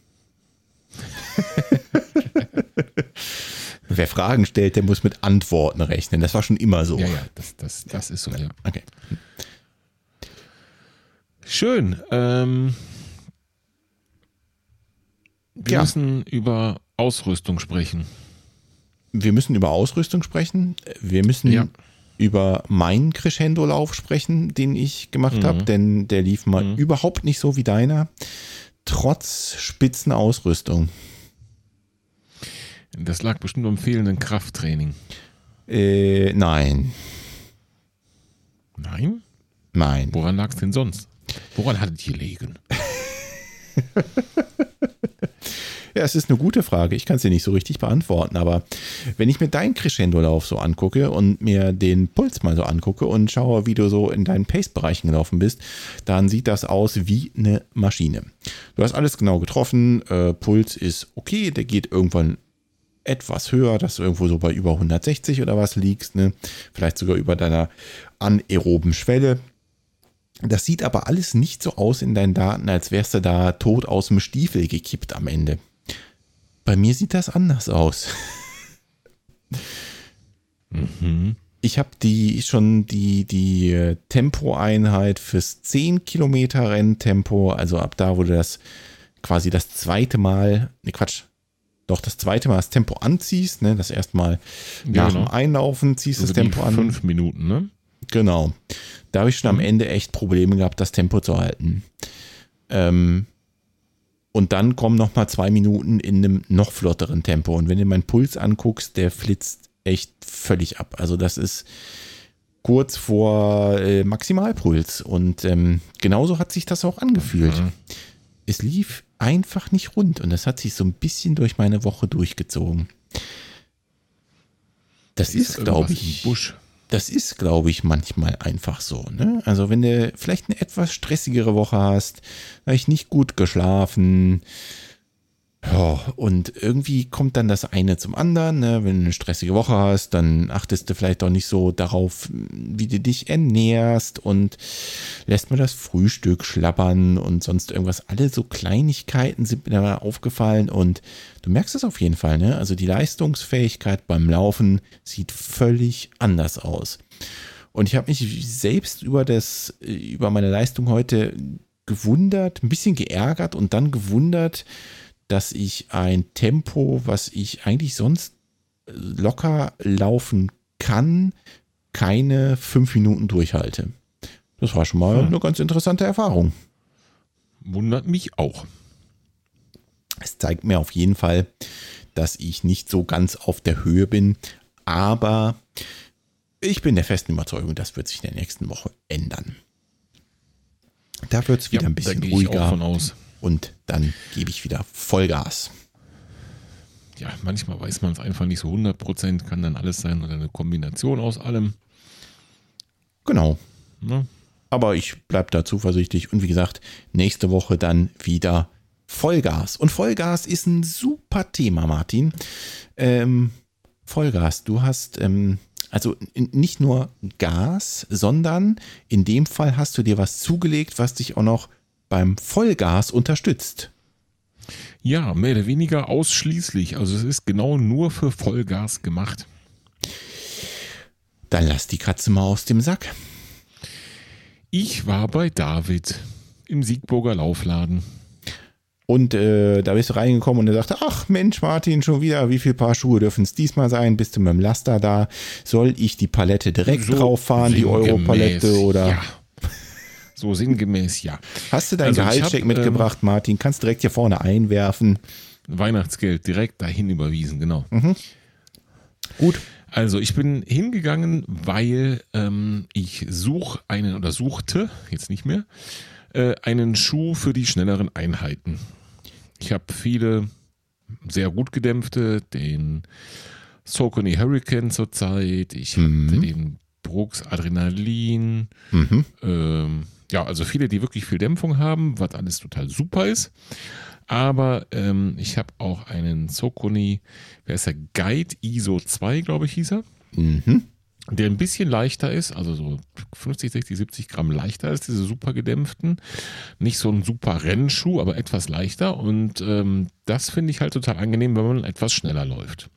Wer Fragen stellt, der muss mit Antworten rechnen. Das war schon immer so. Ja, ja, das, das, das ist so, ja. Okay. Schön. Ähm, wir ja. müssen über Ausrüstung sprechen wir müssen über Ausrüstung sprechen. Wir müssen ja. über meinen Crescendo-Lauf sprechen, den ich gemacht mhm. habe, denn der lief mal mhm. überhaupt nicht so wie deiner, trotz Spitzenausrüstung. Das lag bestimmt am fehlenden Krafttraining. Äh, nein. Nein? Nein. Woran lag es denn sonst? Woran hattet ihr gelegen? Ja, es ist eine gute Frage. Ich kann es dir nicht so richtig beantworten, aber wenn ich mir deinen Crescendo-Lauf so angucke und mir den Puls mal so angucke und schaue, wie du so in deinen Pace-Bereichen gelaufen bist, dann sieht das aus wie eine Maschine. Du hast alles genau getroffen, äh, Puls ist okay, der geht irgendwann etwas höher, dass du irgendwo so bei über 160 oder was liegst, ne? vielleicht sogar über deiner anaeroben Schwelle. Das sieht aber alles nicht so aus in deinen Daten, als wärst du da tot aus dem Stiefel gekippt am Ende. Bei mir sieht das anders aus. Mhm. Ich habe die schon die, die äh, Tempoeinheit fürs 10 Kilometer Renntempo, also ab da, du das quasi das zweite Mal, ne Quatsch, doch das zweite Mal das Tempo anziehst, ne, das erstmal Ja, nach genau. dem Einlaufen ziehst Also das Tempo an. fünf Minuten, ne? Genau. Da habe ich schon am Ende echt Probleme gehabt, das Tempo zu halten. Ähm, und dann kommen noch mal zwei Minuten in einem noch flotteren Tempo. Und wenn du meinen Puls anguckst, der flitzt echt völlig ab. Also das ist kurz vor äh, Maximalpuls. Und ähm, genauso hat sich das auch angefühlt. Mhm. Es lief einfach nicht rund. Und das hat sich so ein bisschen durch meine Woche durchgezogen. Das ist, glaube irgendwas im ich, Busch. Das ist, glaube ich, manchmal einfach so. Ne? Also wenn du vielleicht eine etwas stressigere Woche hast, vielleicht nicht gut geschlafen, ja, und irgendwie kommt dann das eine zum anderen. Ne? Wenn du eine stressige Woche hast, dann achtest du vielleicht auch nicht so darauf, wie du dich ernährst und lässt mal das Frühstück schlappern und sonst irgendwas. Alle so Kleinigkeiten sind mir da aufgefallen und du merkst es auf jeden Fall. Ne? Also die Leistungsfähigkeit beim Laufen sieht völlig anders aus. Und ich habe mich selbst über das, über meine Leistung heute gewundert, ein bisschen geärgert und dann gewundert, dass ich ein Tempo, was ich eigentlich sonst locker laufen kann, keine fünf Minuten durchhalte. Das war schon mal Hm. eine ganz interessante Erfahrung. Wundert mich auch. Es zeigt mir auf jeden Fall, dass ich nicht so ganz auf der Höhe bin, aber ich bin der festen Überzeugung, das wird sich in der nächsten Woche ändern. Da wird es wieder ein bisschen ruhiger von aus. Und dann gebe ich wieder Vollgas. Ja, manchmal weiß man es einfach nicht so 100%, kann dann alles sein oder eine Kombination aus allem. Genau. Ne? Aber ich bleibe da zuversichtlich und wie gesagt, nächste Woche dann wieder Vollgas. Und Vollgas ist ein super Thema, Martin. Ähm, Vollgas, du hast ähm, also nicht nur Gas, sondern in dem Fall hast du dir was zugelegt, was dich auch noch beim Vollgas unterstützt. Ja, mehr oder weniger ausschließlich. Also es ist genau nur für Vollgas gemacht. Dann lass die Katze mal aus dem Sack. Ich war bei David im Siegburger Laufladen. Und äh, da bist du reingekommen und er sagte, ach Mensch, Martin, schon wieder, wie viel Paar Schuhe dürfen es diesmal sein? Bist du mit dem Laster da? Soll ich die Palette direkt So drauf fahren, die Europalette? Oder Ja. So sinngemäß, ja. hast du deinen Also Gehaltscheck hab, ähm, mitgebracht, Martin? Kannst direkt hier vorne einwerfen. Weihnachtsgeld direkt dahin überwiesen, genau. Gut. Also ich bin hingegangen, weil ähm, ich suche einen oder suchte, jetzt nicht mehr, äh, einen Schuh für die schnelleren Einheiten. Ich habe viele sehr gut gedämpfte, den Saucony Hurricane zurzeit, ich Mhm. hatte den Brooks Adrenalin, Mhm. ähm, ja, also viele, die wirklich viel Dämpfung haben, was alles total super ist. Aber ähm, ich habe auch einen Socony, wer ist der? Guide ISO 2, glaube ich, hieß er. Mhm. Der ein bisschen leichter ist, also so 50, 60, 70 Gramm leichter als diese super gedämpften. Nicht so ein super Rennschuh, aber etwas leichter. Und ähm, das finde ich halt total angenehm, wenn man etwas schneller läuft.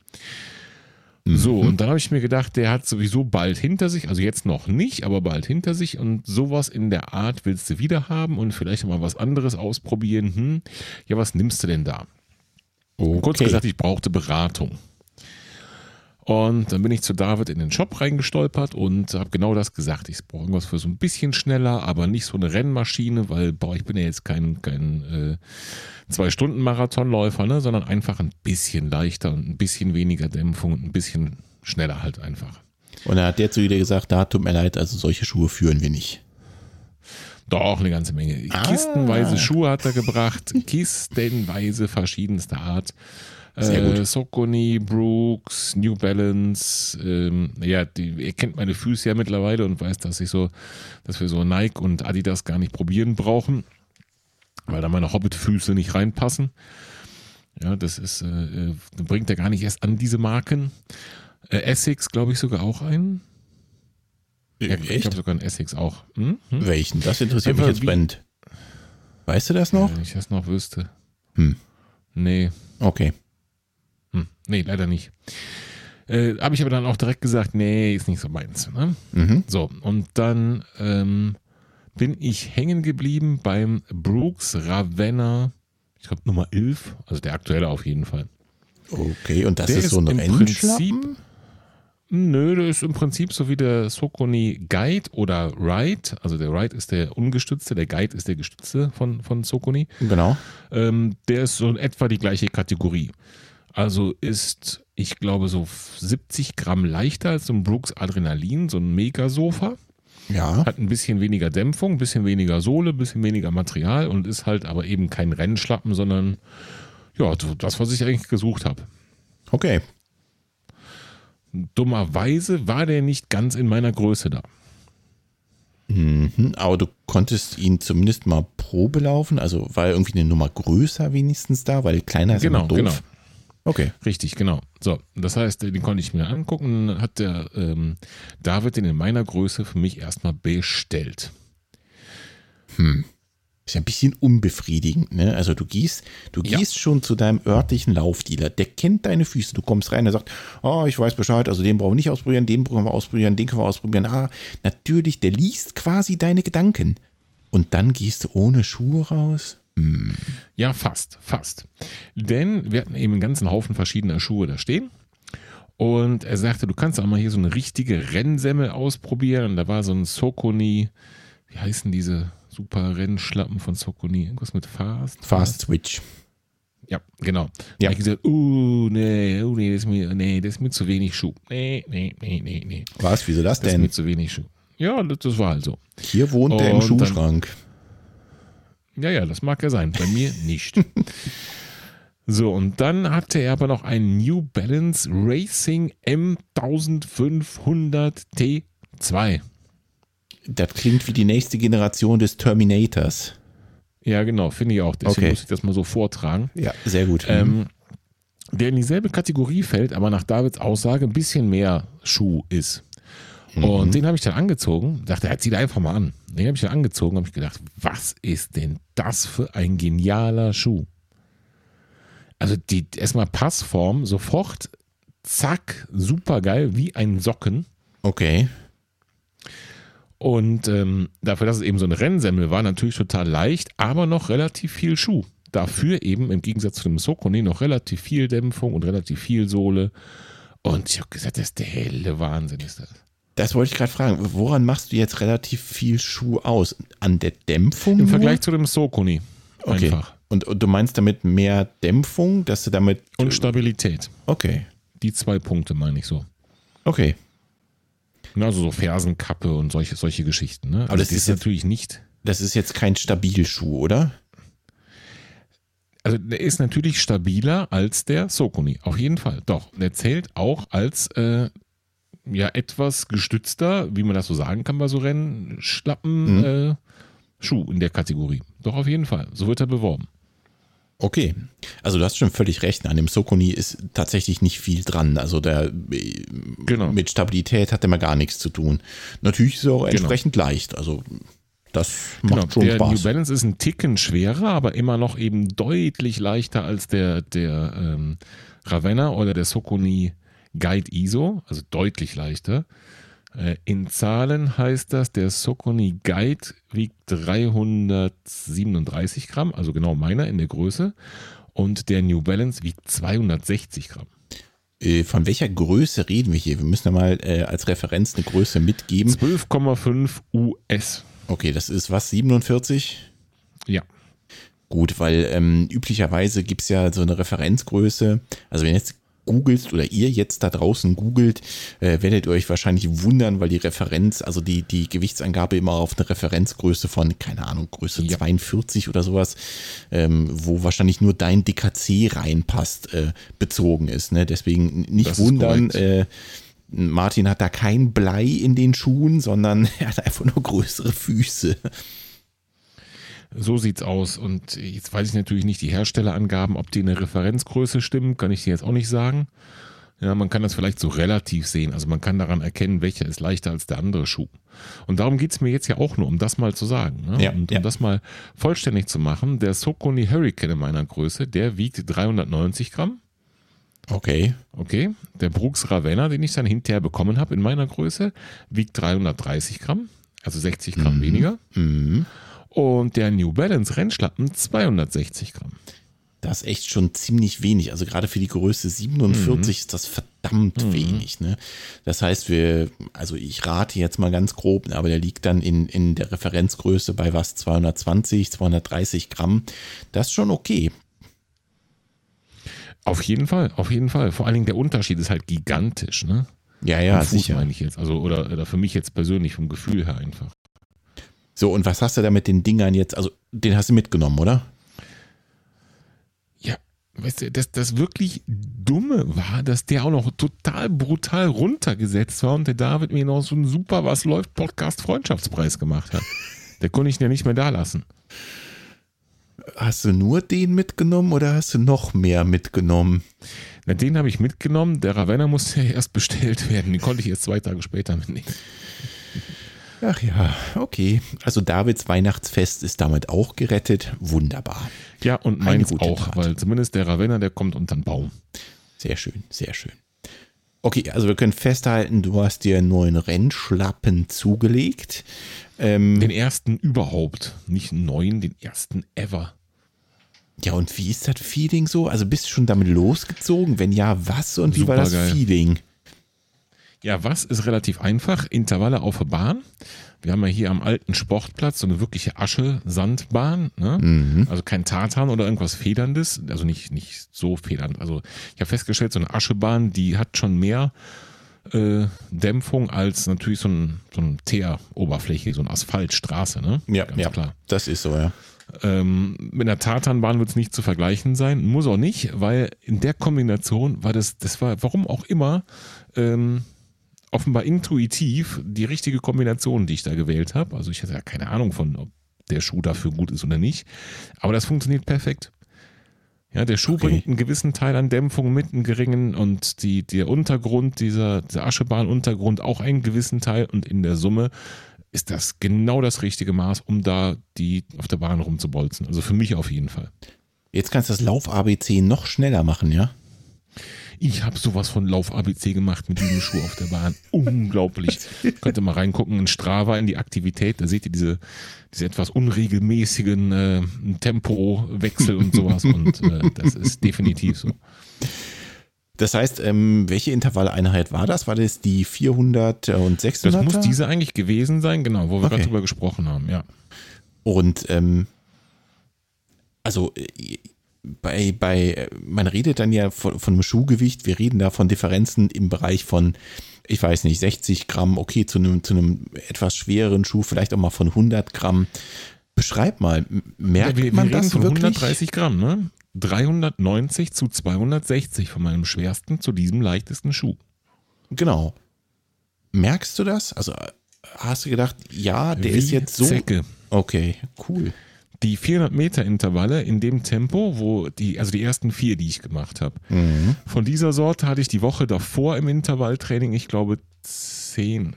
So, und dann habe ich mir gedacht, der hat sowieso bald hinter sich, also jetzt noch nicht, aber bald hinter sich und sowas in der Art willst du wieder haben und vielleicht mal was anderes ausprobieren. Hm, ja, was nimmst du denn da? Okay. Kurz gesagt, ich brauchte Beratung. Und dann bin ich zu David in den Shop reingestolpert und habe genau das gesagt. Ich brauche irgendwas für so ein bisschen schneller, aber nicht so eine Rennmaschine, weil boah, ich bin ja jetzt kein, kein äh, Zwei-Stunden-Marathonläufer, ne, sondern einfach ein bisschen leichter und ein bisschen weniger Dämpfung und ein bisschen schneller halt einfach. Und dann hat der zu dir gesagt, da tut mir leid, also solche Schuhe führen wir nicht. Doch, eine ganze Menge. Ah. Kistenweise Schuhe hat er gebracht, kistenweise verschiedenster Art. Sehr gut. Äh, Socony, Brooks, New Balance. Ähm, ja, die, ihr kennt meine Füße ja mittlerweile und weiß, dass ich so, dass wir so Nike und Adidas gar nicht probieren brauchen, weil da meine Hobbit-Füße nicht reinpassen. Ja, das ist, äh, äh, bringt er gar nicht erst an diese Marken. Äh, Essex, glaube ich, sogar auch ein. Ja, ich habe sogar einen Essex auch. Hm? Hm? Welchen? Das interessiert mich Einfach jetzt wie- brennend. Weißt du das noch? Wenn ich das noch wüsste. Hm. Nee. Okay. Hm, nee, leider nicht. Äh, Habe ich aber dann auch direkt gesagt, nee, ist nicht so meins. Ne? Mhm. So, und dann ähm, bin ich hängen geblieben beim Brooks Ravenna, ich glaube Nummer 11, also der aktuelle auf jeden Fall. Okay, und das Der ist so ein Rennschlappen? Nö, der ist im Prinzip so wie der Socony Guide oder Ride. Also der Ride ist der ungestützte, der Guide ist der gestützte von, von Socony. Genau. Ähm, der ist so in etwa die gleiche Kategorie. Also ist, ich glaube, so 70 Gramm leichter als so ein Brooks Adrenalin, so ein Megasofa. Ja. Hat ein bisschen weniger Dämpfung, ein bisschen weniger Sohle, ein bisschen weniger Material und ist halt aber eben kein Rennschlappen, sondern ja, das, was ich eigentlich gesucht habe. Okay. Dummerweise war der nicht ganz in meiner Größe da. Mhm. Aber du konntest ihn zumindest mal Probe laufen, also war irgendwie eine Nummer größer wenigstens da, weil kleiner ist Genau, immer doof. genau. Okay. Richtig, genau. So, das heißt, den konnte ich mir angucken. Hat der ähm, David den in meiner Größe für mich erstmal bestellt. Ist ja ein bisschen unbefriedigend, ne? Also du gehst, du Ja. gehst schon zu deinem örtlichen Laufdealer, der kennt deine Füße. Du kommst rein, der sagt, oh, ich weiß Bescheid, also den brauchen wir nicht ausprobieren, den brauchen wir ausprobieren, den können wir ausprobieren. Ah, natürlich, der liest quasi deine Gedanken. Und dann gehst du ohne Schuhe raus. Ja, fast, fast. Denn wir hatten eben einen ganzen Haufen verschiedener Schuhe da stehen. Und er sagte, du kannst auch mal hier so eine richtige Rennsemmel ausprobieren. Und da war so ein Socony, wie heißen diese super Rennschlappen von Socony? Irgendwas mit Fast? Fast Switch. Ja, genau. Ja. Da ich gesagt, uh, nee, uh, nee, das ist mir, nee, das ist mir zu wenig Schuh. Nee, nee, nee, nee, nee. Was, wieso das Das ist denn? mir zu wenig Schuh. Ja, das, das war halt so. Hier wohnt der im Und dann- Schuhschrank. Ja, ja, das mag ja sein. Bei mir nicht. So, und dann hatte er aber noch einen New Balance Racing M1500 T2. Das klingt wie die nächste Generation des Terminators. Ja, genau, finde ich auch. Deswegen Okay. muss ich das mal so vortragen. Ja, sehr gut. Ähm, der in dieselbe Kategorie fällt, aber nach Davids Aussage ein bisschen mehr Schuh ist. Und den habe ich dann angezogen. Dachte, er zieht einfach mal an. Den habe ich dann angezogen, habe ich gedacht, was ist denn das für ein genialer Schuh? Also die erstmal Passform sofort, zack, super geil, wie ein Socken. okay. Und ähm, dafür, dass es eben so eine Rennsemmel war, natürlich total leicht, aber noch relativ viel Schuh. Dafür eben im Gegensatz zu dem Socony noch relativ viel Dämpfung und relativ viel Sohle. Und ich habe gesagt, das ist der helle Wahnsinn, ist das. Das wollte ich gerade fragen. Woran machst du jetzt relativ viel Schuh aus? An der Dämpfung? Im? Vergleich zu dem Socony. Okay. Einfach. Und, und du meinst damit mehr Dämpfung, dass du damit. Und Stabilität. Okay. Die zwei Punkte meine ich so. Okay. Also so Fersenkappe und solche, solche Geschichten. Ne? Aber das die ist jetzt- natürlich nicht. Das ist jetzt kein Stabilschuh, oder? Also der ist natürlich stabiler als der Socony. Auf jeden Fall. Doch. Der zählt auch als äh, ja etwas gestützter, wie man das so sagen kann bei so Rennschlappen Mhm. äh, Schuh in der Kategorie. Doch auf jeden Fall. So wird er beworben. Okay. Also du hast schon völlig recht. An dem Socony ist tatsächlich nicht viel dran. Also der Genau. mit Stabilität hat er mal gar nichts zu tun. Natürlich ist er auch entsprechend leicht. Also das macht Genau. schon Der New Spaß. Balance ist ein Ticken schwerer, aber immer noch eben deutlich leichter als der, der ähm, Ravenna oder der Socony Guide ISO, also deutlich leichter. Äh, in Zahlen heißt das, der Socony Guide wiegt 337 Gramm, also genau meiner in der Größe. Und der New Balance wiegt 260 Gramm. Äh, von welcher Größe reden wir hier? Wir müssen ja mal äh, als Referenz eine Größe mitgeben. 12,5 US. Okay, das ist was, 47? Ja. Gut, weil ähm, üblicherweise gibt es ja so eine Referenzgröße. Also wenn jetzt googelst oder ihr jetzt da draußen googelt, äh, werdet ihr euch wahrscheinlich wundern, weil die Referenz, also die, die Gewichtsangabe immer auf eine Referenzgröße von, keine Ahnung, Größe ja. 42 oder sowas, ähm, wo wahrscheinlich nur dein DKC reinpasst, äh, bezogen ist. Ne? Deswegen nicht das wundern. Äh, Martin hat da kein Blei in den Schuhen, sondern er hat einfach nur größere Füße. So sieht's aus. Und jetzt weiß ich natürlich nicht die Herstellerangaben, ob die in der Referenzgröße stimmen, kann ich dir jetzt auch nicht sagen. Ja, man kann das vielleicht so relativ sehen. Also man kann daran erkennen, welcher ist leichter als der andere Schuh. Und darum geht's mir jetzt ja auch nur, um das mal zu sagen. Ne? Ja, und um ja. das mal vollständig zu machen. Der Socony Hurricane in meiner Größe, der wiegt 390 Gramm. Okay. Okay. Der Brooks Ravenna, den ich dann hinterher bekommen habe in meiner Größe, wiegt 330 Gramm. Also 60 Gramm Mhm. weniger. Mhm. Und der New Balance Rennschlappen 260 Gramm. Das ist echt schon ziemlich wenig. Also gerade für die Größe 47 ist das verdammt wenig. Ne? Das heißt, wir, also ich rate jetzt mal ganz grob, aber der liegt dann in, in der Referenzgröße bei was 220, 230 Gramm. Das ist schon okay. Auf jeden Fall, auf jeden Fall. Vor allen Dingen der Unterschied ist halt gigantisch, ne? Ja, ja, Am Fuß sicher. meine ich jetzt. Also, oder, oder für mich jetzt persönlich vom Gefühl her einfach. So, und was hast du da mit den Dingern jetzt? Also, den hast du mitgenommen, oder? Ja, weißt du, das, das wirklich Dumme war, dass der auch noch total brutal runtergesetzt war und der David mir noch so einen super Was läuft Podcast Freundschaftspreis gemacht hat. Der konnte ich ja nicht mehr da lassen. Hast du nur den mitgenommen oder hast du noch mehr mitgenommen? Na, den habe ich mitgenommen. Der Ravenna musste ja erst bestellt werden. Den konnte ich erst zwei Tage später mitnehmen. Ach ja, okay. Also Davids Weihnachtsfest ist damit auch gerettet. Wunderbar. Ja, und meins auch, Tat. weil zumindest der Ravenna, der kommt unter den Baum. Sehr schön, sehr schön. Okay, also wir können festhalten, du hast dir einen neuen Rennschlappen zugelegt. Ähm, Den ersten überhaupt. Nicht einen neuen, den ersten ever. ja, und wie ist das Feeling so? Also bist du schon damit losgezogen? Wenn ja, was und wie war das Supergeil. Feeling? Ja, was ist relativ einfach? Intervalle auf der Bahn. Wir haben ja hier am alten Sportplatz so eine wirkliche Asche-Sandbahn. Ne? Also kein Tartan oder irgendwas Federndes. Also nicht, nicht so federnd. Also ich habe festgestellt, so eine Aschebahn, die hat schon mehr äh, Dämpfung als natürlich so ein, so ein Teeroberfläche, so eine Asphaltstraße. Ne? Ja, Ganz ja, klar. das ist so, ja. Ähm, mit einer Tartanbahn wird es nicht zu vergleichen sein. Muss auch nicht, weil in der Kombination war das, das war, warum auch immer, ähm, offenbar intuitiv die richtige Kombination, die ich da gewählt habe. Also ich hatte ja keine Ahnung von, ob der Schuh dafür gut ist oder nicht. Aber das funktioniert perfekt. Ja, der Schuh Okay. bringt einen gewissen Teil an Dämpfung mit, einen geringen und die, der Untergrund, dieser, dieser Aschebahn-Untergrund auch einen gewissen Teil und in der Summe ist das genau das richtige Maß, um da die auf der Bahn rumzubolzen. Also für mich auf jeden Fall. Jetzt kannst du das Lauf-ABC noch schneller machen, ja? Ich habe sowas von Lauf-ABC gemacht mit diesem Schuh auf der Bahn. Unglaublich. Könnt ihr mal reingucken in Strava, in die Aktivität. Da seht ihr diese, diese etwas unregelmäßigen äh, Tempowechsel und sowas. Und äh, das ist definitiv so. Das heißt, ähm, welche Intervalleinheit war das? War das die 400 und 600? Das muss diese eigentlich gewesen sein, genau, wo wir Okay. gerade drüber gesprochen haben, ja. Und ähm, also äh, bei, bei, man redet dann ja von, von einem Schuhgewicht, wir reden da von Differenzen im Bereich von, ich weiß nicht, 60 Gramm, okay, zu einem, zu einem etwas schwereren Schuh, vielleicht auch mal von 100 Gramm. Beschreib mal, merkt ja wir, wir man reden das von wirklich? 130 Gramm, ne? 390 zu 260 von meinem schwersten zu diesem leichtesten Schuh. Genau. Merkst du das? Also äh, hast du gedacht, ja, der Wie ist jetzt so. Zecke. Okay, cool. Die 400 Meter Intervalle in dem Tempo, wo die, also die ersten vier, die ich gemacht habe. Mhm. Von dieser Sorte hatte ich die Woche davor im Intervalltraining, ich glaube, zehn.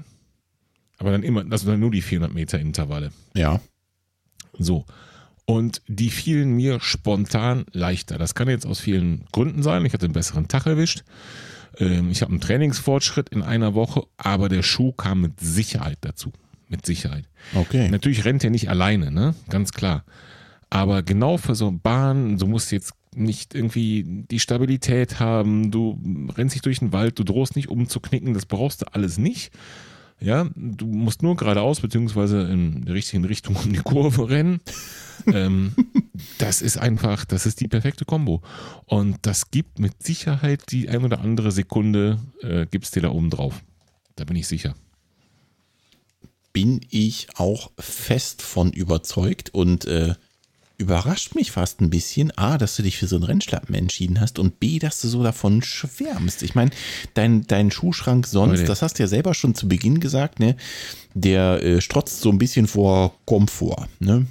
Aber dann immer, also dann nur die 400 Meter Intervalle. Ja. So. Und die fielen mir spontan leichter. Das kann jetzt aus vielen Gründen sein. Ich hatte einen besseren Tag erwischt. Ähm, Ich habe einen Trainingsfortschritt in einer Woche, aber der Schuh kam mit Sicherheit dazu. Mit Sicherheit. Okay. Natürlich rennt er nicht alleine, ne? Ganz klar. Aber genau für so eine Bahn, du musst jetzt nicht irgendwie die Stabilität haben, du rennst nicht durch den Wald, du drohst nicht umzuknicken, das brauchst du alles nicht. Ja, du musst nur geradeaus beziehungsweise in der richtigen Richtung um die Kurve rennen. ähm, das ist einfach, das ist die perfekte Kombo. Und das gibt mit Sicherheit die ein oder andere Sekunde, äh, gibt es dir da oben drauf. Da bin ich sicher. Bin ich auch fest von überzeugt und äh, überrascht mich fast ein bisschen, A, dass du dich für so einen Rennschlappen entschieden hast und B, dass du so davon schwärmst. Ich meine, dein, dein Schuhschrank sonst, Leute. das hast du ja selber schon zu Beginn gesagt, ne? Der äh, strotzt so ein bisschen vor Komfort. Ne?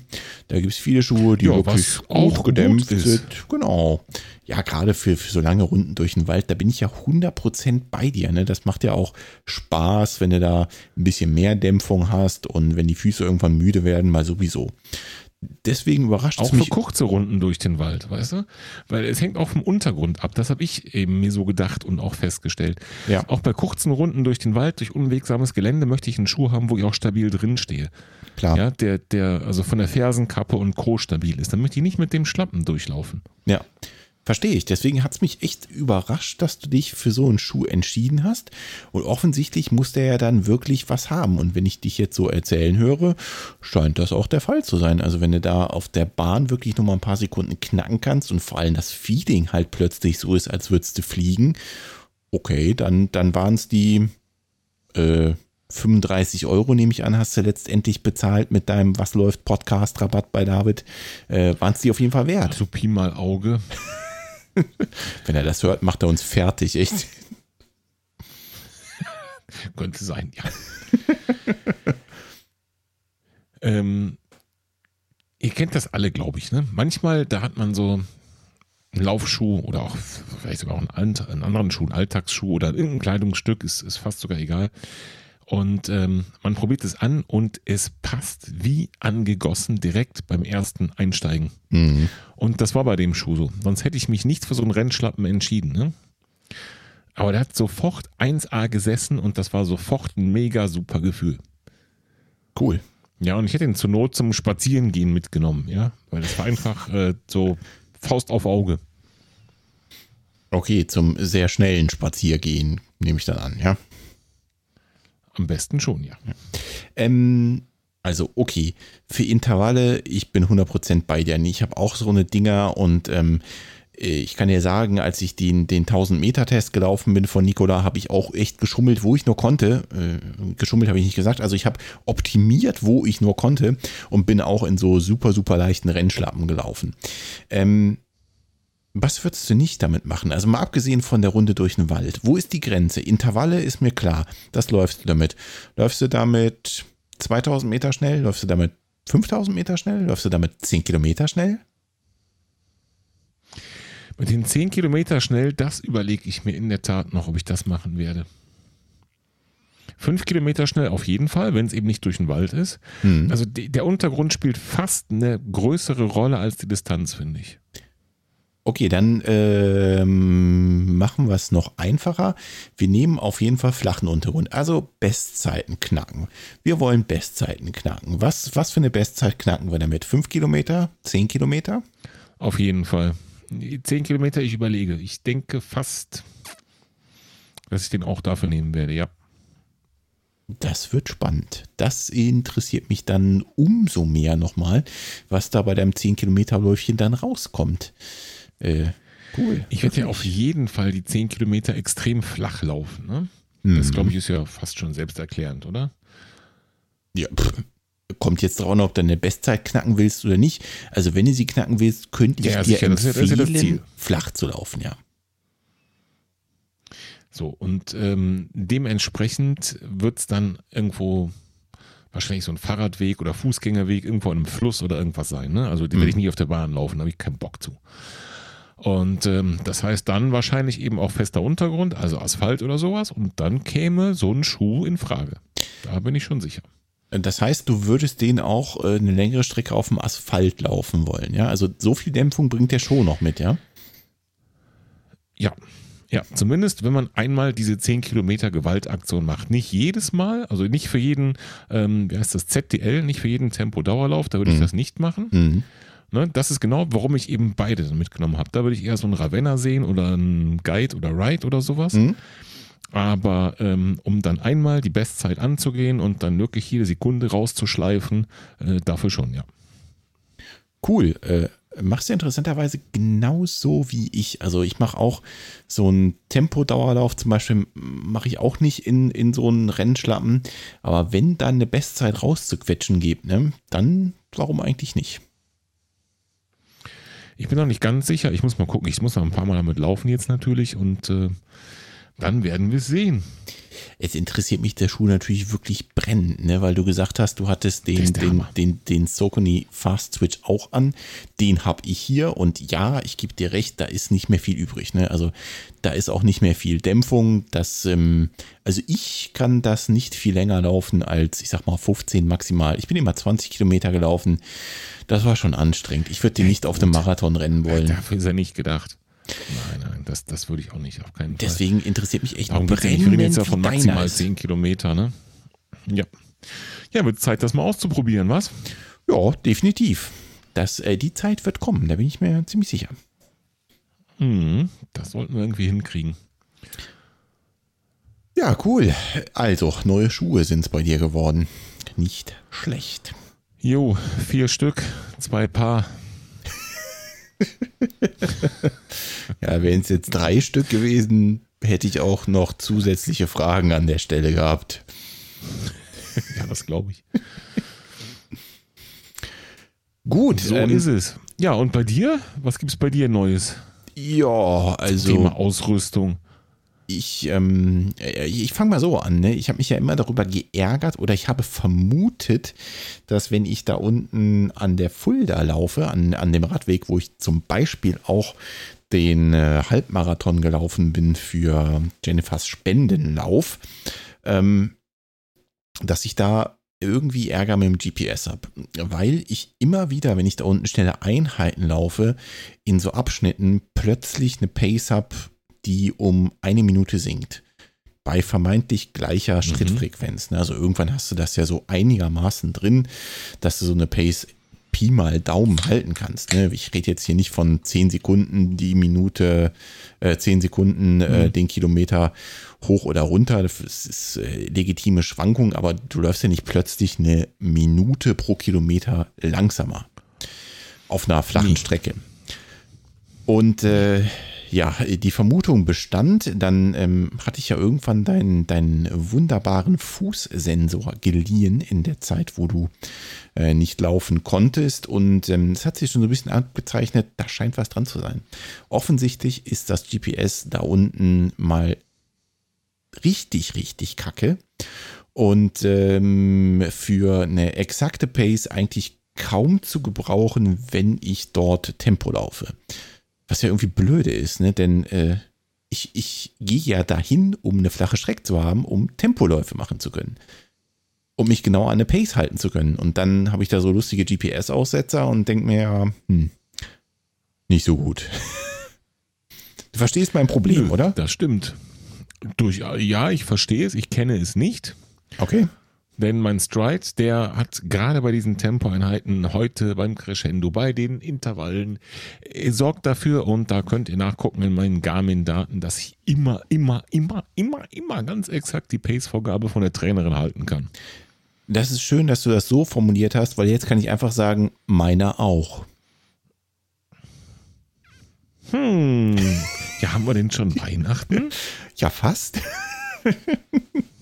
Da gibt es viele Schuhe, die ja, wirklich auch gedämpft sind. Genau. Ja, gerade für, für so lange Runden durch den Wald, da bin ich ja 100% bei dir. Ne? Das macht ja auch Spaß, wenn du da ein bisschen mehr Dämpfung hast und wenn die Füße irgendwann müde werden, mal sowieso deswegen überrascht es mich. Auch für kurze Runden durch den Wald, weißt du? Weil es hängt auch vom Untergrund ab. Das habe ich eben mir so gedacht und auch festgestellt. Ja. Auch bei kurzen Runden durch den Wald, durch unwegsames Gelände, möchte ich einen Schuh haben, wo ich auch stabil drin stehe. Klar. Ja, der, der also von der Fersenkappe und Co. stabil ist. Dann möchte ich nicht mit dem Schlappen durchlaufen. Ja. Verstehe ich. Deswegen hat es mich echt überrascht, dass du dich für so einen Schuh entschieden hast. Und offensichtlich muss der ja dann wirklich was haben. Und wenn ich dich jetzt so erzählen höre, scheint das auch der Fall zu sein. Also wenn du da auf der Bahn wirklich nur mal ein paar Sekunden knacken kannst und vor allem das Feeding halt plötzlich so ist, als würdest du fliegen, okay, dann, dann waren es die äh, 35 Euro, nehme ich an, hast du letztendlich bezahlt mit deinem Was läuft Podcast-Rabatt bei David. Äh, waren es die auf jeden Fall wert. So Pi mal Auge. Wenn er das hört, macht er uns fertig, echt. Könnte sein, ja. ähm, ihr kennt das alle, glaube ich. Ne? Manchmal, da hat man so einen Laufschuh oder auch vielleicht sogar auch einen, einen anderen Schuh, einen Alltagsschuh oder irgendein Kleidungsstück, ist, ist fast sogar egal. Und ähm, man probiert es an und es passt wie angegossen direkt beim ersten Einsteigen. Mhm. Und das war bei dem Schuh so. Sonst hätte ich mich nicht für so einen Rennschlappen entschieden. Ne? Aber der hat sofort 1A gesessen und das war sofort ein mega super Gefühl. Cool. Ja, und ich hätte ihn zur Not zum Spazierengehen mitgenommen, ja, weil das war einfach äh, so Faust auf Auge. Okay, zum sehr schnellen Spaziergehen nehme ich dann an, ja. Am besten schon, ja. Ähm, also, okay, für Intervalle, ich bin 100% bei dir. Ich habe auch so eine Dinger und ähm, ich kann dir sagen, als ich den, den 1000-Meter-Test gelaufen bin von Nikola, habe ich auch echt geschummelt, wo ich nur konnte. Äh, geschummelt habe ich nicht gesagt. Also ich habe optimiert, wo ich nur konnte und bin auch in so super, super leichten Rennschlappen gelaufen. Ähm, was würdest du nicht damit machen? Also mal abgesehen von der Runde durch den Wald. Wo ist die Grenze? Intervalle ist mir klar. Das läufst du damit. Läufst du damit 2000 Meter schnell? Läufst du damit 5000 Meter schnell? Läufst du damit 10 Kilometer schnell? Mit den 10 Kilometer schnell, das überlege ich mir in der Tat noch, ob ich das machen werde. 5 Kilometer schnell auf jeden Fall, wenn es eben nicht durch den Wald ist. Hm. Also der Untergrund spielt fast eine größere Rolle als die Distanz, finde ich. Okay, dann ähm, machen wir es noch einfacher. Wir nehmen auf jeden Fall flachen Untergrund, also Bestzeiten knacken. Wir wollen Bestzeiten knacken. Was, was für eine Bestzeit knacken wir damit? Fünf Kilometer? Zehn Kilometer? Auf jeden Fall. Zehn Kilometer, ich überlege. Ich denke fast, dass ich den auch dafür nehmen werde, ja. Das wird spannend. Das interessiert mich dann umso mehr nochmal, was da bei deinem 10 Kilometer Läufchen dann rauskommt. Äh, cool. Ich werde ja auf jeden Fall die 10 Kilometer extrem flach laufen. Ne? Mhm. Das, glaube ich, ist ja fast schon selbsterklärend, oder? Ja, pff. kommt jetzt drauf an, ob du deine Bestzeit knacken willst oder nicht. Also wenn du sie knacken willst, könnte ich ja, dir sicher, empfehlen, das ja flach zu laufen, ja. So, und ähm, dementsprechend wird es dann irgendwo wahrscheinlich so ein Fahrradweg oder Fußgängerweg irgendwo in einem Fluss oder irgendwas sein. Ne? Also den mhm. werde ich nicht auf der Bahn laufen, da habe ich keinen Bock zu. Und ähm, das heißt dann wahrscheinlich eben auch fester Untergrund, also Asphalt oder sowas. Und dann käme so ein Schuh in Frage. Da bin ich schon sicher. Das heißt, du würdest den auch äh, eine längere Strecke auf dem Asphalt laufen wollen, ja? Also so viel Dämpfung bringt der Schuh noch mit, ja? Ja. Ja, zumindest wenn man einmal diese 10 Kilometer Gewaltaktion macht. Nicht jedes Mal, also nicht für jeden, ähm, wie heißt das, ZDL, nicht für jeden Tempo-Dauerlauf, da würde mhm. ich das nicht machen. Mhm. Ne, das ist genau, warum ich eben beide mitgenommen habe. Da würde ich eher so einen Ravenna sehen oder einen Guide oder Ride oder sowas. Mhm. Aber ähm, um dann einmal die Bestzeit anzugehen und dann wirklich jede Sekunde rauszuschleifen, äh, dafür schon, ja. Cool. Äh, machst du interessanterweise genauso wie ich. Also ich mache auch so einen Tempodauerlauf zum Beispiel, mache ich auch nicht in, in so einen Rennschlappen. Aber wenn dann eine Bestzeit rauszuquetschen gibt, ne, dann warum eigentlich nicht? Ich bin noch nicht ganz sicher. Ich muss mal gucken. Ich muss noch ein paar Mal damit laufen jetzt natürlich und äh, dann werden wir es sehen. Jetzt interessiert mich der Schuh natürlich wirklich brennend, ne? weil du gesagt hast, du hattest den, den, den, den Socony Fast Switch auch an. Den habe ich hier und ja, ich gebe dir recht, da ist nicht mehr viel übrig. Ne? Also da ist auch nicht mehr viel Dämpfung. Das, ähm, also ich kann das nicht viel länger laufen als, ich sag mal, 15 maximal. Ich bin immer 20 Kilometer gelaufen. Das war schon anstrengend. Ich würde den nicht auf dem Marathon rennen wollen. Dafür ist er nicht gedacht. Nein, nein, das, das würde ich auch nicht, auf keinen Fall. Deswegen interessiert mich echt Darum noch brennend, Ich rede jetzt ja von maximal 10 Kilometer, ne? Ja. Ja, wird Zeit, das mal auszuprobieren, was? Ja, definitiv. Das, äh, die Zeit wird kommen, da bin ich mir ziemlich sicher. Hm, das sollten wir irgendwie hinkriegen. Ja, cool. Also, neue Schuhe sind es bei dir geworden. Nicht schlecht. Jo, vier Stück, zwei Paar. ja, wären es jetzt drei Stück gewesen, hätte ich auch noch zusätzliche Fragen an der Stelle gehabt. ja, das glaube ich. Gut. So ähm, ist es. Ja, und bei dir? Was gibt es bei dir Neues? Ja, also. Thema Ausrüstung ich, ähm, äh, ich fange mal so an. Ne? Ich habe mich ja immer darüber geärgert oder ich habe vermutet, dass wenn ich da unten an der Fulda laufe, an, an dem Radweg, wo ich zum Beispiel auch den äh, Halbmarathon gelaufen bin für Jennifers Spendenlauf, ähm, dass ich da irgendwie Ärger mit dem GPS habe, weil ich immer wieder, wenn ich da unten schnelle Einheiten laufe, in so Abschnitten plötzlich eine Pace habe, die um eine Minute sinkt. Bei vermeintlich gleicher mhm. Schrittfrequenz. Ne? Also irgendwann hast du das ja so einigermaßen drin, dass du so eine Pace Pi mal Daumen halten kannst. Ne? Ich rede jetzt hier nicht von 10 Sekunden die Minute, äh, 10 Sekunden äh, mhm. den Kilometer hoch oder runter. Das ist äh, legitime Schwankung, aber du läufst ja nicht plötzlich eine Minute pro Kilometer langsamer auf einer flachen nee. Strecke. Und äh, ja, die Vermutung bestand, dann ähm, hatte ich ja irgendwann deinen, deinen wunderbaren Fußsensor geliehen in der Zeit, wo du äh, nicht laufen konntest. Und ähm, es hat sich schon so ein bisschen abgezeichnet, da scheint was dran zu sein. Offensichtlich ist das GPS da unten mal richtig, richtig kacke. Und ähm, für eine exakte Pace eigentlich kaum zu gebrauchen, wenn ich dort Tempo laufe. Was ja irgendwie blöde ist, ne? Denn äh, ich, ich gehe ja dahin, um eine flache Strecke zu haben, um Tempoläufe machen zu können. Um mich genau an eine Pace halten zu können. Und dann habe ich da so lustige GPS-Aussetzer und denke mir, ja, hm, nicht so gut. Du verstehst mein Problem, Nö, oder? Das stimmt. Durch, ja, ich verstehe es, ich kenne es nicht. Okay. Denn mein Stride, der hat gerade bei diesen Tempoeinheiten heute beim Crescendo, bei den Intervallen, äh, sorgt dafür, und da könnt ihr nachgucken in meinen Garmin-Daten, dass ich immer, immer, immer, immer, immer ganz exakt die Pace-Vorgabe von der Trainerin halten kann. Das ist schön, dass du das so formuliert hast, weil jetzt kann ich einfach sagen, meiner auch. Hm. Ja, haben wir denn schon Weihnachten? ja, fast.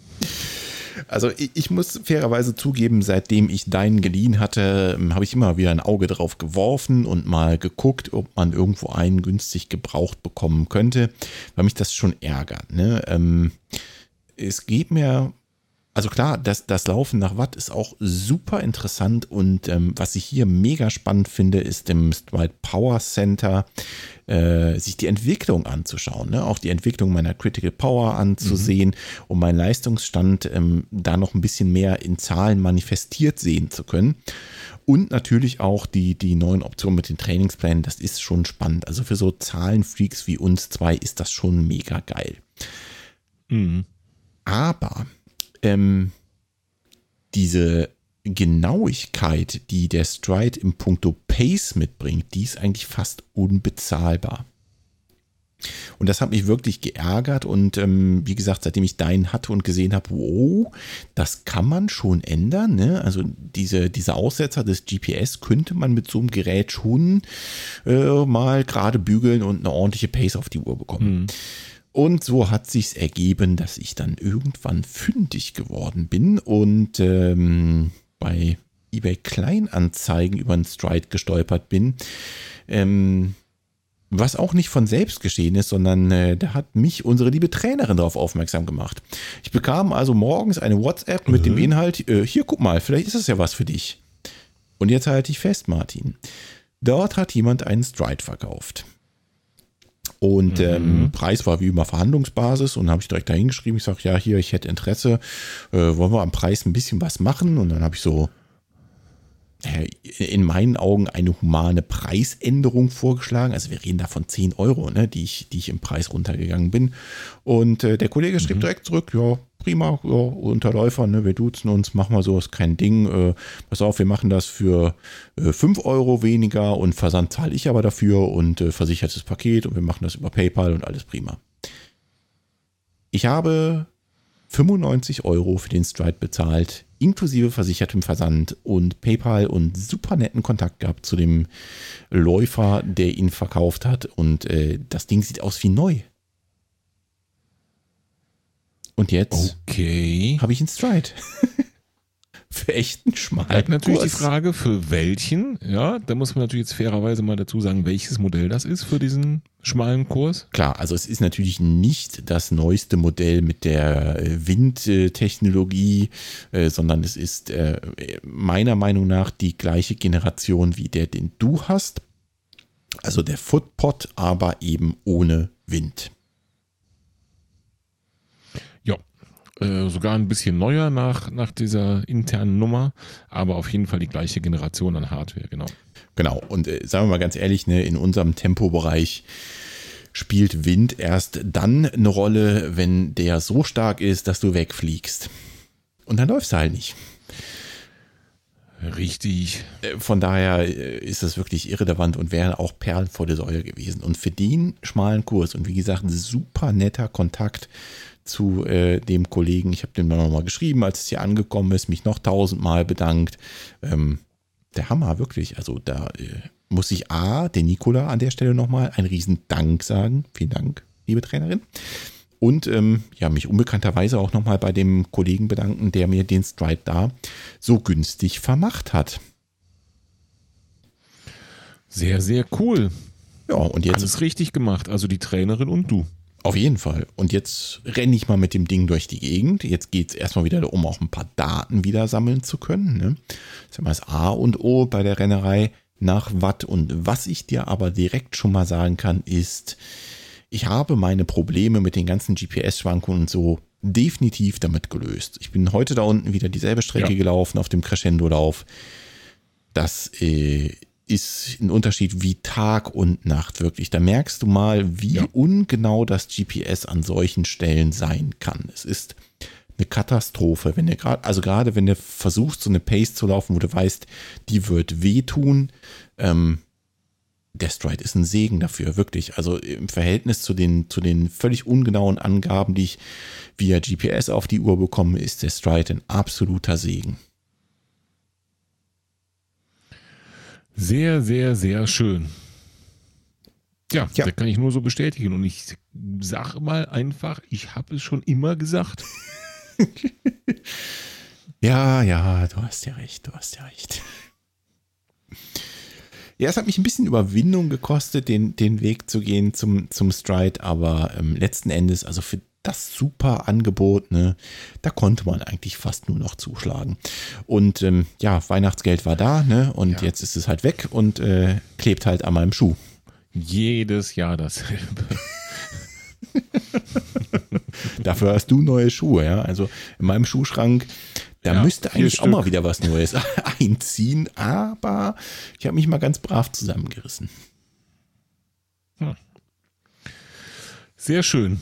Also ich, ich, muss fairerweise zugeben, seitdem ich deinen geliehen hatte, ähm, habe ich immer wieder ein Auge drauf geworfen und mal geguckt, ob man irgendwo einen günstig gebraucht bekommen könnte, weil mich das schon ärgert. Ne? Ähm, es geht mir also klar, das, das Laufen nach Watt ist auch super interessant und ähm, was ich hier mega spannend finde, ist im Stride Power Center äh, sich die Entwicklung anzuschauen, ne? auch die Entwicklung meiner Critical Power anzusehen, mhm. um meinen Leistungsstand ähm, da noch ein bisschen mehr in Zahlen manifestiert sehen zu können. Und natürlich auch die, die neuen Optionen mit den Trainingsplänen, das ist schon spannend. Also für so Zahlenfreaks wie uns zwei ist das schon mega geil. Mhm. Aber ähm, diese Genauigkeit, die der Stride im Punkto Pace mitbringt, die ist eigentlich fast unbezahlbar. Und das hat mich wirklich geärgert. Und ähm, wie gesagt, seitdem ich deinen hatte und gesehen habe, wow, das kann man schon ändern. Ne? Also diese, diese Aussetzer des GPS könnte man mit so einem Gerät schon äh, mal gerade bügeln und eine ordentliche Pace auf die Uhr bekommen. Mhm. Und so hat sich's ergeben, dass ich dann irgendwann fündig geworden bin und ähm, bei eBay Kleinanzeigen über einen Stride gestolpert bin. Ähm, was auch nicht von selbst geschehen ist, sondern äh, da hat mich unsere liebe Trainerin darauf aufmerksam gemacht. Ich bekam also morgens eine WhatsApp mit mhm. dem Inhalt, äh, hier guck mal, vielleicht ist das ja was für dich. Und jetzt halte ich fest, Martin. Dort hat jemand einen Stride verkauft. Und mhm. ähm, Preis war wie immer Verhandlungsbasis und habe ich direkt dahin geschrieben. Ich sage, ja, hier, ich hätte Interesse, äh, wollen wir am Preis ein bisschen was machen? Und dann habe ich so in meinen Augen eine humane Preisänderung vorgeschlagen. Also wir reden da von 10 Euro, ne, die, ich, die ich im Preis runtergegangen bin. Und äh, der Kollege schrieb mhm. direkt zurück, ja, prima, ja, Unterläufer, ne, wir duzen uns, machen wir so, ist kein Ding. Äh, pass auf, wir machen das für äh, 5 Euro weniger und Versand zahle ich aber dafür und äh, versichertes Paket und wir machen das über PayPal und alles prima. Ich habe 95 Euro für den Stride bezahlt inklusive versichertem Versand und PayPal und super netten Kontakt gehabt zu dem Läufer, der ihn verkauft hat. Und äh, das Ding sieht aus wie neu. Und jetzt okay. habe ich einen Stride. für echten schmalen Bleibt natürlich Kurs. die Frage, für welchen, ja, da muss man natürlich jetzt fairerweise mal dazu sagen, welches Modell das ist für diesen schmalen Kurs. Klar, also es ist natürlich nicht das neueste Modell mit der äh, Windtechnologie, äh, sondern es ist äh, meiner Meinung nach die gleiche Generation wie der, den du hast. Also der Footpot, aber eben ohne Wind. Äh, sogar ein bisschen neuer nach, nach dieser internen Nummer, aber auf jeden Fall die gleiche Generation an Hardware, genau. Genau, und äh, sagen wir mal ganz ehrlich, ne, in unserem Tempobereich spielt Wind erst dann eine Rolle, wenn der so stark ist, dass du wegfliegst. Und dann läufst du halt nicht. Richtig. Äh, von daher äh, ist das wirklich irrelevant und wäre auch Perlen vor der Säule gewesen. Und für den schmalen Kurs und wie gesagt, super netter Kontakt zu äh, dem Kollegen. Ich habe dem dann nochmal geschrieben, als es hier angekommen ist, mich noch tausendmal bedankt. Ähm, der Hammer, wirklich. Also da äh, muss ich A, den Nikola an der Stelle nochmal einen riesen Dank sagen. Vielen Dank, liebe Trainerin. Und ähm, ja, mich unbekannterweise auch nochmal bei dem Kollegen bedanken, der mir den Stride da so günstig vermacht hat. Sehr, sehr cool. Ja, und jetzt. Alles richtig gemacht. Also die Trainerin und du. Auf jeden Fall. Und jetzt renne ich mal mit dem Ding durch die Gegend. Jetzt geht es erstmal wieder darum, auch ein paar Daten wieder sammeln zu können. Ne? Das ist ja mal das A und O bei der Rennerei nach Watt. Und was ich dir aber direkt schon mal sagen kann, ist, ich habe meine Probleme mit den ganzen GPS-Schwankungen und so definitiv damit gelöst. Ich bin heute da unten wieder dieselbe Strecke ja. gelaufen auf dem Crescendo-Lauf. Das äh, ist ein Unterschied wie Tag und Nacht wirklich. Da merkst du mal, wie ja. ungenau das GPS an solchen Stellen sein kann. Es ist eine Katastrophe, wenn du gerade, also gerade wenn du versuchst, so eine Pace zu laufen, wo du weißt, die wird wehtun. Ähm, der Stride ist ein Segen dafür, wirklich. Also im Verhältnis zu den, zu den völlig ungenauen Angaben, die ich via GPS auf die Uhr bekomme, ist der Stride ein absoluter Segen. Sehr, sehr, sehr schön. Ja, ja, das kann ich nur so bestätigen. Und ich sage mal einfach, ich habe es schon immer gesagt. ja, ja, du hast ja recht, du hast ja recht. Ja, es hat mich ein bisschen Überwindung gekostet, den, den Weg zu gehen zum, zum Stride, aber ähm, letzten Endes, also für das super Angebot, ne? Da konnte man eigentlich fast nur noch zuschlagen. Und ähm, ja, Weihnachtsgeld war da, ne? Und ja. jetzt ist es halt weg und äh, klebt halt an meinem Schuh. Jedes Jahr dasselbe. Dafür hast du neue Schuhe, ja. Also in meinem Schuhschrank, da ja, müsste eigentlich auch mal wieder was Neues einziehen, aber ich habe mich mal ganz brav zusammengerissen. Hm. Sehr schön.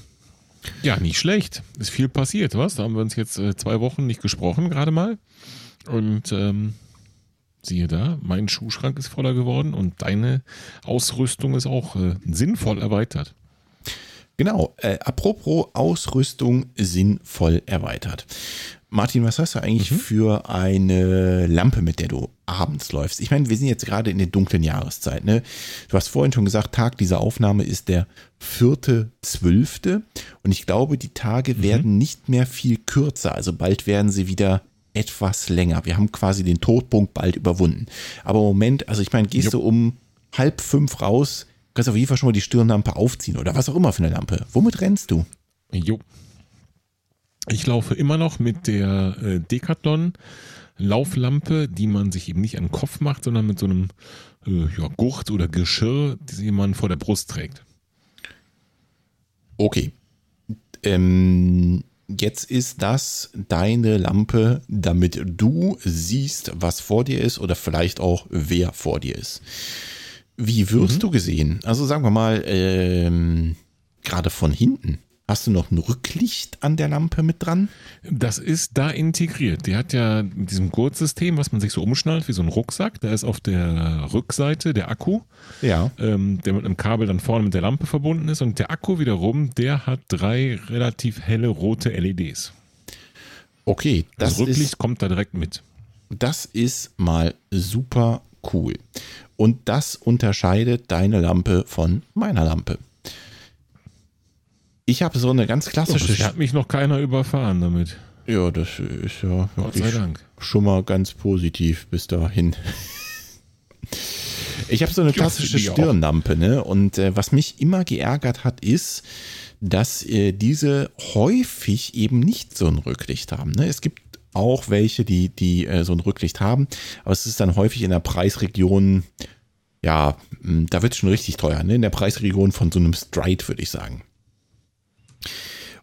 Ja, nicht schlecht. Ist viel passiert, was? Da haben wir uns jetzt äh, zwei Wochen nicht gesprochen, gerade mal. Und ähm, siehe da, mein Schuhschrank ist voller geworden und deine Ausrüstung ist auch äh, sinnvoll erweitert. Genau, äh, apropos Ausrüstung sinnvoll erweitert. Martin, was hast du eigentlich mhm. für eine Lampe, mit der du abends läufst? Ich meine, wir sind jetzt gerade in der dunklen Jahreszeit. Ne? Du hast vorhin schon gesagt, Tag dieser Aufnahme ist der vierte, zwölfte. Und ich glaube, die Tage mhm. werden nicht mehr viel kürzer. Also bald werden sie wieder etwas länger. Wir haben quasi den Todpunkt bald überwunden. Aber im Moment, also ich meine, gehst jo. du um halb fünf raus, kannst auf jeden Fall schon mal die Stirnlampe aufziehen oder was auch immer für eine Lampe. Womit rennst du? Jo. Ich laufe immer noch mit der äh, Decathlon Lauflampe, die man sich eben nicht an den Kopf macht, sondern mit so einem äh, ja, Gurt oder Geschirr, die man vor der Brust trägt. Okay. Ähm, jetzt ist das deine Lampe, damit du siehst, was vor dir ist oder vielleicht auch wer vor dir ist. Wie wirst mhm. du gesehen? Also sagen wir mal, ähm, gerade von hinten. Hast du noch ein Rücklicht an der Lampe mit dran? Das ist da integriert. Die hat ja mit diesem Gurtsystem, was man sich so umschnallt, wie so ein Rucksack. Da ist auf der Rückseite der Akku, ja. ähm, der mit einem Kabel dann vorne mit der Lampe verbunden ist. Und der Akku wiederum, der hat drei relativ helle rote LEDs. Okay, das, das Rücklicht ist, kommt da direkt mit. Das ist mal super cool. Und das unterscheidet deine Lampe von meiner Lampe. Ich habe so eine ganz klassische. Oh, hat mich noch keiner überfahren damit. Ja, das ist ja Gott sei Dank. schon mal ganz positiv bis dahin. Ich habe so eine klassische Stirnlampe, ne? Und äh, was mich immer geärgert hat, ist, dass äh, diese häufig eben nicht so ein Rücklicht haben. Ne? Es gibt auch welche, die, die äh, so ein Rücklicht haben, aber es ist dann häufig in der Preisregion, ja, hm, da wird es schon richtig teuer, ne? In der Preisregion von so einem Stride, würde ich sagen.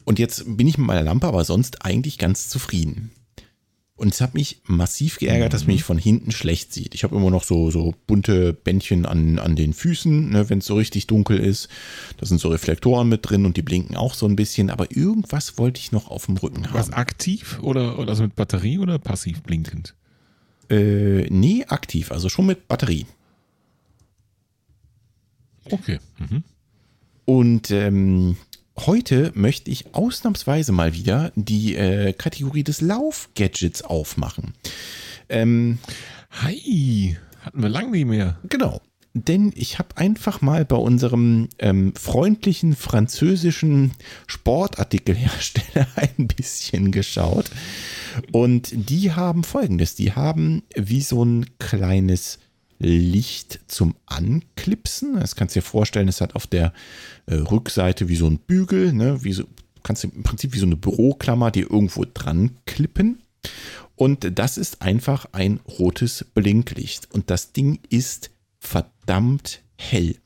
Und jetzt bin ich mit meiner Lampe aber sonst eigentlich ganz zufrieden. Und es hat mich massiv geärgert, dass mich von hinten schlecht sieht. Ich habe immer noch so, so bunte Bändchen an, an den Füßen, ne, wenn es so richtig dunkel ist. Da sind so Reflektoren mit drin und die blinken auch so ein bisschen. Aber irgendwas wollte ich noch auf dem Rücken haben. Was aktiv oder, oder also mit Batterie oder passiv blinkend? Äh, nee, aktiv, also schon mit Batterie. Okay. Mhm. Und ähm, Heute möchte ich ausnahmsweise mal wieder die äh, Kategorie des Lauf-Gadgets aufmachen. Ähm, Hi, hatten wir lange nicht mehr. Genau. Denn ich habe einfach mal bei unserem ähm, freundlichen französischen Sportartikelhersteller ein bisschen geschaut. Und die haben folgendes: Die haben wie so ein kleines Licht zum Anklipsen. Das kannst du dir vorstellen, es hat auf der äh, Rückseite wie so ein Bügel, ne, wie so, kannst du im Prinzip wie so eine Büroklammer, die irgendwo dran klippen. Und das ist einfach ein rotes Blinklicht. Und das Ding ist verdammt hell.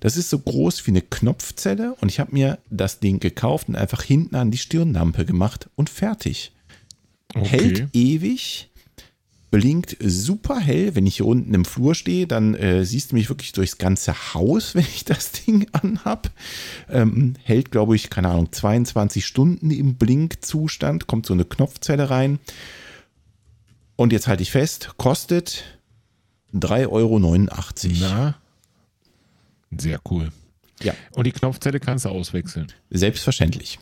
Das ist so groß wie eine Knopfzelle und ich habe mir das Ding gekauft und einfach hinten an die Stirnlampe gemacht und fertig. Okay. Hält ewig, blinkt super hell. Wenn ich hier unten im Flur stehe, dann äh, siehst du mich wirklich durchs ganze Haus, wenn ich das Ding anhab. Ähm, hält, glaube ich, keine Ahnung, 22 Stunden im Blinkzustand. Kommt so eine Knopfzelle rein. Und jetzt halte ich fest, kostet 3,89 Euro. Na, sehr cool. Ja. Und die Knopfzelle kannst du auswechseln. Selbstverständlich.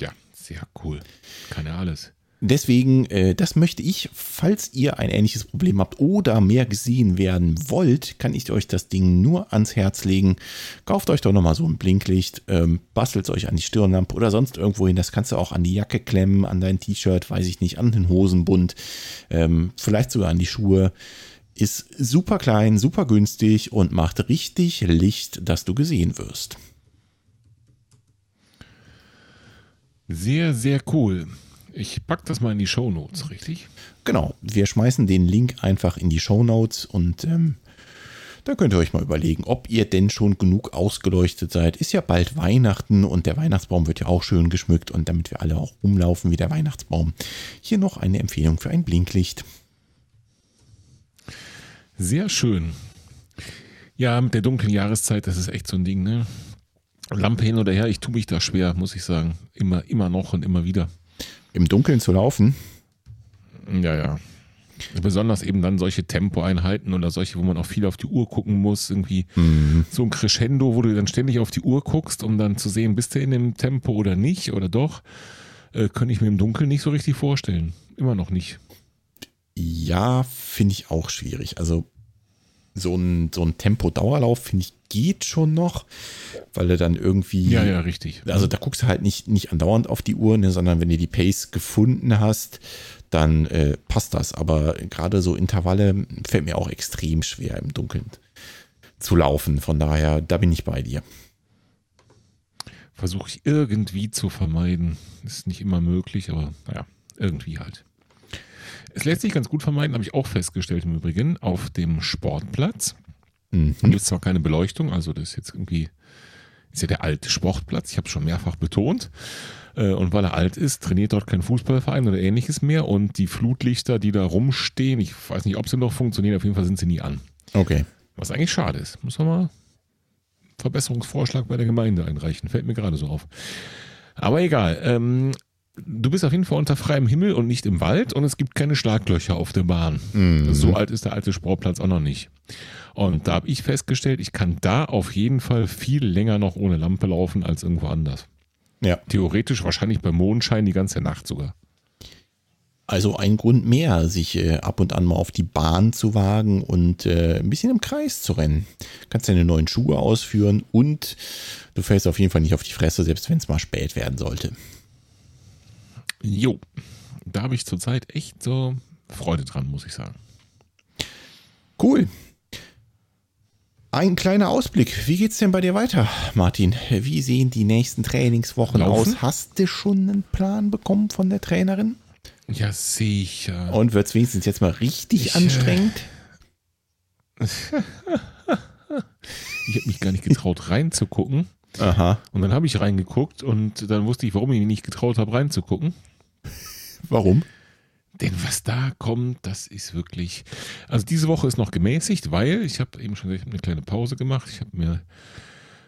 Ja, sehr cool. Kann ja alles. Deswegen, äh, das möchte ich, falls ihr ein ähnliches Problem habt oder mehr gesehen werden wollt, kann ich euch das Ding nur ans Herz legen. Kauft euch doch nochmal so ein Blinklicht, ähm, bastelt es euch an die Stirnlampe oder sonst irgendwo hin. Das kannst du auch an die Jacke klemmen, an dein T-Shirt, weiß ich nicht, an den Hosenbund, ähm, vielleicht sogar an die Schuhe. Ist super klein, super günstig und macht richtig Licht, dass du gesehen wirst. Sehr, sehr cool. Ich packe das mal in die Show Notes, richtig? Genau. Wir schmeißen den Link einfach in die Show Notes und ähm, da könnt ihr euch mal überlegen, ob ihr denn schon genug ausgeleuchtet seid. Ist ja bald Weihnachten und der Weihnachtsbaum wird ja auch schön geschmückt und damit wir alle auch rumlaufen wie der Weihnachtsbaum. Hier noch eine Empfehlung für ein Blinklicht. Sehr schön. Ja, mit der dunklen Jahreszeit, das ist echt so ein Ding, ne? Lampe hin oder her, ich tue mich da schwer, muss ich sagen. Immer, immer noch und immer wieder. Im Dunkeln zu laufen? Ja, ja. Besonders eben dann solche Tempoeinheiten oder solche, wo man auch viel auf die Uhr gucken muss. Irgendwie Mhm. so ein Crescendo, wo du dann ständig auf die Uhr guckst, um dann zu sehen, bist du in dem Tempo oder nicht oder doch. Äh, könnte ich mir im Dunkeln nicht so richtig vorstellen. Immer noch nicht. Ja, finde ich auch schwierig. Also so ein, so ein Tempo-Dauerlauf, finde ich, geht schon noch, weil er dann irgendwie. Ja, ja, richtig. Also da guckst du halt nicht, nicht andauernd auf die Uhr, ne, sondern wenn du die Pace gefunden hast, dann äh, passt das. Aber gerade so Intervalle fällt mir auch extrem schwer im Dunkeln zu laufen. Von daher, da bin ich bei dir. Versuche ich irgendwie zu vermeiden. Ist nicht immer möglich, aber naja, irgendwie halt. Es lässt sich ganz gut vermeiden, habe ich auch festgestellt im Übrigen, auf dem Sportplatz. Mhm. Da gibt es zwar keine Beleuchtung, also das ist jetzt irgendwie, ist ja der alte Sportplatz, ich habe es schon mehrfach betont. Äh, Und weil er alt ist, trainiert dort kein Fußballverein oder ähnliches mehr. Und die Flutlichter, die da rumstehen, ich weiß nicht, ob sie noch funktionieren, auf jeden Fall sind sie nie an. Okay. Was eigentlich schade ist. Muss man mal einen Verbesserungsvorschlag bei der Gemeinde einreichen. Fällt mir gerade so auf. Aber egal. Ähm, du bist auf jeden Fall unter freiem Himmel und nicht im Wald und es gibt keine Schlaglöcher auf der Bahn. Mhm. So alt ist der alte Sportplatz auch noch nicht. Und da habe ich festgestellt, ich kann da auf jeden Fall viel länger noch ohne Lampe laufen als irgendwo anders. Ja. Theoretisch wahrscheinlich bei Mondschein die ganze Nacht sogar. Also ein Grund mehr, sich äh, ab und an mal auf die Bahn zu wagen und äh, ein bisschen im Kreis zu rennen. Kannst deine neuen Schuhe ausführen und du fällst auf jeden Fall nicht auf die Fresse, selbst wenn es mal spät werden sollte. Jo, da habe ich zurzeit echt so Freude dran, muss ich sagen. Cool. Ein kleiner Ausblick. Wie geht's denn bei dir weiter, Martin? Wie sehen die nächsten Trainingswochen Laufen? aus? Hast du schon einen Plan bekommen von der Trainerin? Ja, sicher. Und wird's wenigstens jetzt mal richtig Ich, äh, anstrengend? Ich habe mich gar nicht getraut reinzugucken. Aha. Und dann habe ich reingeguckt und dann wusste ich, warum ich mich nicht getraut habe reinzugucken. Warum? Denn was da kommt, das ist wirklich. Also diese Woche ist noch gemäßigt, weil ich habe eben schon gesagt, ich habe eine kleine Pause gemacht. Ich habe mir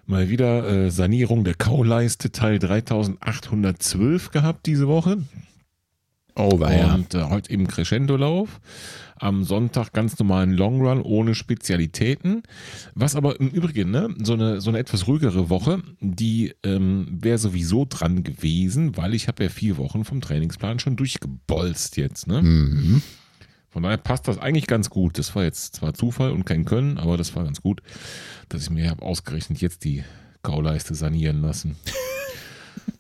mal wieder äh, Sanierung der Kauleiste Teil 3812 gehabt diese Woche. Oh, ja. Und äh, heute eben Crescendo-Lauf. Am Sonntag ganz normalen Long Run ohne Spezialitäten. Was aber im Übrigen, ne, so eine, so eine etwas ruhigere Woche, die ähm, wäre sowieso dran gewesen, weil ich habe ja vier Wochen vom Trainingsplan schon durchgebolzt jetzt. Ne? Mhm. Von daher passt das eigentlich ganz gut. Das war jetzt zwar Zufall und kein Können, aber das war ganz gut, dass ich mir habe ausgerechnet jetzt die Kauleiste sanieren lassen.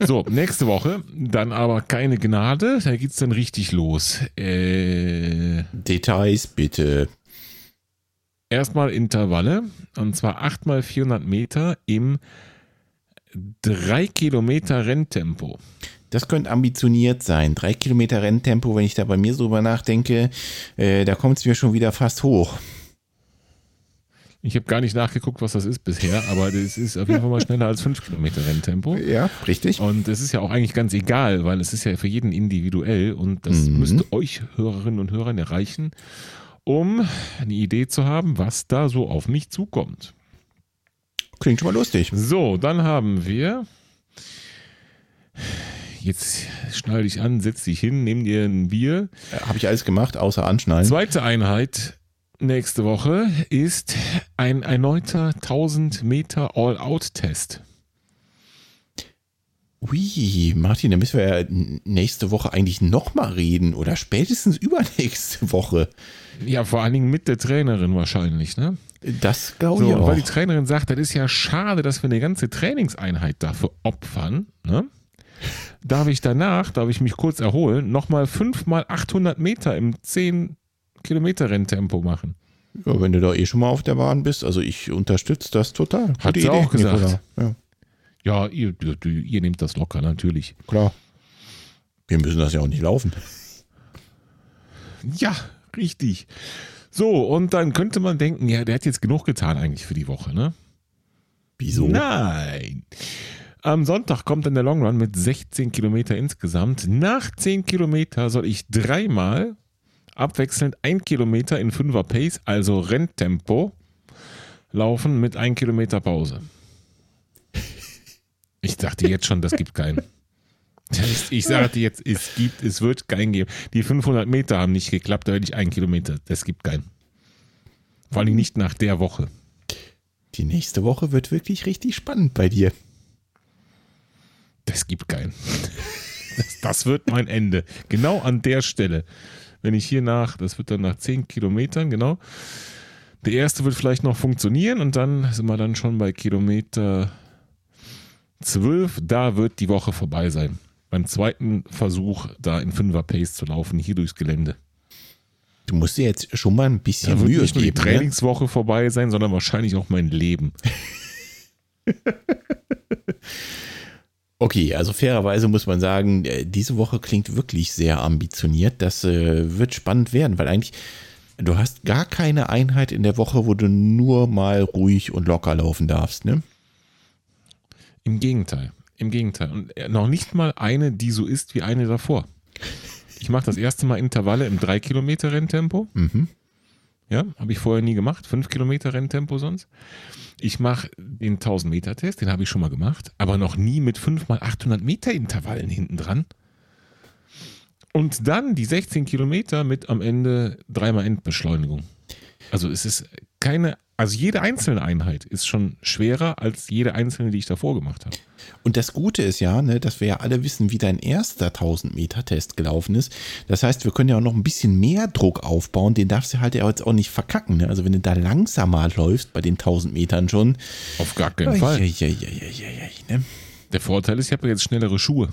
So, nächste Woche, dann aber keine Gnade, da geht's dann richtig los. Äh, Details bitte. erstmal Intervalle, und zwar 8 mal 400 Meter im 3 Kilometer Renntempo. Das könnte ambitioniert sein. Drei Kilometer Renntempo, wenn ich da bei mir so drüber nachdenke, äh, da kommt es mir schon wieder fast hoch. Ich habe gar nicht nachgeguckt, was das ist bisher, aber das ist auf jeden Fall mal schneller als 5 Kilometer Renntempo. Ja, richtig. Und es ist ja auch eigentlich ganz egal, weil es ist ja für jeden individuell und das Mhm. müsste euch Hörerinnen und Hörern erreichen, um eine Idee zu haben, was da so auf mich zukommt. Klingt schon mal lustig. So, dann haben wir. Jetzt schnall dich an, setz dich hin, nimm dir ein Bier. Habe ich alles gemacht, außer anschnallen. Zweite Einheit nächste Woche ist ein erneuter 1000 Meter All-Out-Test. Ui, Martin, da müssen wir ja nächste Woche eigentlich nochmal reden oder spätestens übernächste Woche. Ja, vor allen Dingen mit der Trainerin wahrscheinlich, ne? Das glaube So, ich und weil die auch. Trainerin sagt, das ist ja schade, dass wir eine ganze Trainingseinheit dafür opfern, ne? Darf ich danach, darf ich mich kurz erholen, nochmal 5 mal 800 Meter im 10 Kilometer Renntempo machen. Ja, wenn du da eh schon mal auf der Bahn bist, also ich unterstütze das total. Hat Gute sie auch gesagt. Ja, Ja, ihr, ihr, ihr nehmt das locker, natürlich. klar. Wir müssen das ja auch nicht laufen. Ja, richtig. So, und dann könnte man denken, ja, der hat jetzt genug getan eigentlich für die Woche, ne? Wieso? Nein. Am Sonntag kommt dann der Long Run mit 16 Kilometer insgesamt. Nach 10 Kilometer soll ich dreimal abwechselnd ein Kilometer in 5er Pace, also Renntempo, laufen mit 1 Kilometer Pause. Ich dachte jetzt schon, das gibt keinen. Ich dir jetzt, es gibt, es wird keinen geben. Die 500 Meter haben nicht geklappt, da hätte ich einen Kilometer. Das gibt keinen. Vor allem nicht nach der Woche. Die nächste Woche wird wirklich richtig spannend bei dir. Das gibt keinen. Das, das wird mein Ende. Genau an der Stelle. Wenn ich hier nach, das wird dann nach 10 Kilometern, genau. Der erste wird vielleicht noch funktionieren und dann sind wir dann schon bei Kilometer 12. Da wird die Woche vorbei sein. Beim zweiten Versuch, da in 5er Pace zu laufen, hier durchs Gelände. Du musst dir jetzt schon mal ein bisschen Da Mühe nicht nur die geben. Ne? Trainingswoche vorbei sein, sondern wahrscheinlich auch mein Leben. Okay, also fairerweise muss man sagen, äh, diese Woche klingt wirklich sehr ambitioniert. Das äh, wird spannend werden, weil eigentlich du hast gar keine Einheit in der Woche, wo du nur mal ruhig und locker laufen darfst, ne? Im Gegenteil. Im Gegenteil. Und äh, noch nicht mal eine, die so ist wie eine davor. Ich mache das erste Mal Intervalle im 3 Kilometer Renntempo. Mhm. Ja, habe ich vorher nie gemacht. 5 Kilometer Renntempo sonst. Ich mache den 1000 Meter Test, den habe ich schon mal gemacht, aber noch nie mit 5 mal 800 Meter Intervallen hinten dran. Und dann die 16 Kilometer mit am Ende dreimal Endbeschleunigung. Also es ist keine, also jede einzelne Einheit ist schon schwerer als jede einzelne, die ich davor gemacht habe. Und das Gute ist ja, ne, dass wir ja alle wissen, wie dein erster 1000 Meter Test gelaufen ist. Das heißt, wir können ja auch noch ein bisschen mehr Druck aufbauen. Den darfst du halt ja jetzt auch nicht verkacken. Ne? Also wenn du da langsamer läufst bei den 1000 Metern schon. Auf gar keinen Fall. Eieieiei, ne? Der Vorteil ist, ich habe jetzt schnellere Schuhe.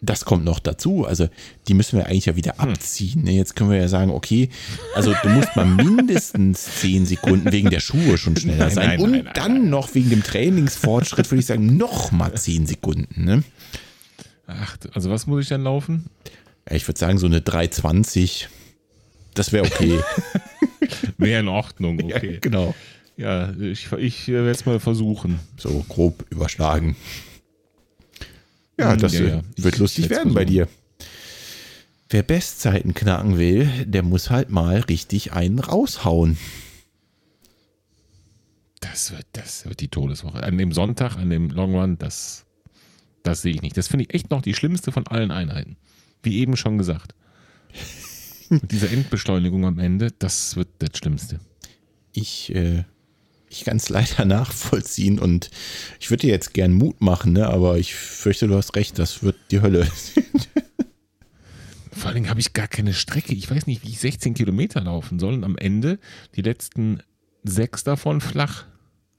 Das kommt noch dazu. Also die müssen wir eigentlich ja wieder Hm. abziehen. Ne? Jetzt können wir ja sagen, okay, also du musst mal mindestens 10 Sekunden wegen der Schuhe schon schneller Nein, sein. nein, Und nein, dann noch wegen dem Trainingsfortschritt würde ich sagen, noch mal 10 Sekunden. Ne? Ach, also was muss ich dann laufen? Ja, ich würde sagen, so eine 320. Das wäre okay. Wäre in Ordnung, okay. Ja, genau. Ja, ich, ich werde es mal versuchen. So grob überschlagen. Ja, Hm, das ja, ja. wird Ich lustig werden bei dir. Wer Bestzeiten knacken will, der muss halt mal richtig einen raushauen. Das wird, das wird die Todeswoche. An dem Sonntag, an dem Long Run, das, das sehe ich nicht. Das finde ich echt noch die schlimmste von allen Einheiten. Wie eben schon gesagt. Mit dieser Endbeschleunigung am Ende, das wird das Schlimmste. Ich, äh, ich kann es leider nachvollziehen und ich würde dir jetzt gern Mut machen, ne? aber ich fürchte, du hast recht, das wird die Hölle. Vor allen Dingen habe ich gar keine Strecke. Ich weiß nicht, wie ich 16 Kilometer laufen soll. Und am Ende die letzten sechs davon flach.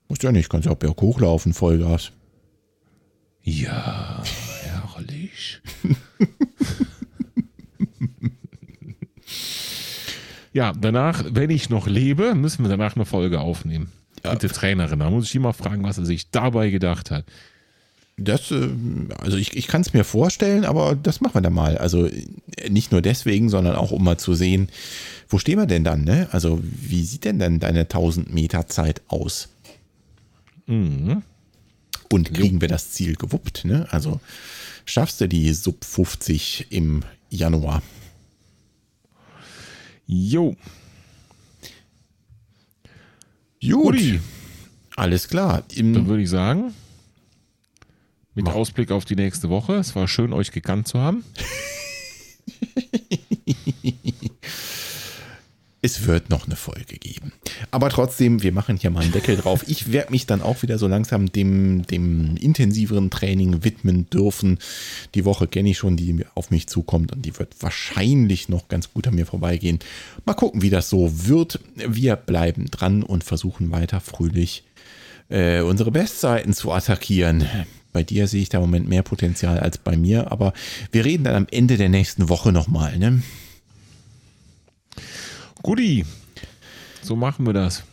Muss ja nicht, kannst ja auch berg hochlaufen, Vollgas. Ja, herrlich. ja, danach, wenn ich noch lebe, müssen wir danach eine Folge aufnehmen. Ja. Mit der Trainerin. Da muss ich die mal fragen, was er sich dabei gedacht hat. Das, äh, also ich, ich kann es mir vorstellen, aber das machen wir dann mal. Also äh, nicht nur deswegen, sondern auch um mal zu sehen, wo stehen wir denn dann, ne? Also wie sieht denn dann deine 1000 Meter Zeit aus? Mhm. Und kriegen wir das Ziel gewuppt, ne? Also schaffst du die Sub 50 im Januar? Jo, Gut, Uli, alles klar. dann Im, würde ich sagen, mit Mach. Ausblick auf die nächste Woche, es war schön, euch gekannt zu haben. es wird noch eine Folge geben. Aber trotzdem, wir machen hier mal einen Deckel drauf. Ich werde mich dann auch wieder so langsam dem, dem intensiveren Training widmen dürfen. Die Woche kenne ich schon, die auf mich zukommt und die wird wahrscheinlich noch ganz gut an mir vorbeigehen. Mal gucken, wie das so wird. Wir bleiben dran und versuchen weiter fröhlich äh, unsere Bestseiten zu attackieren. Bei dir sehe ich da im Moment mehr Potenzial als bei mir, aber wir reden dann am Ende der nächsten Woche nochmal. Ne? Guti, so machen wir das.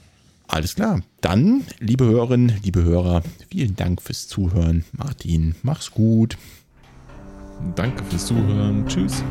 Alles klar. Dann, liebe Hörerinnen, liebe Hörer, vielen Dank fürs Zuhören. Martin, mach's gut. Danke fürs Zuhören. Tschüss.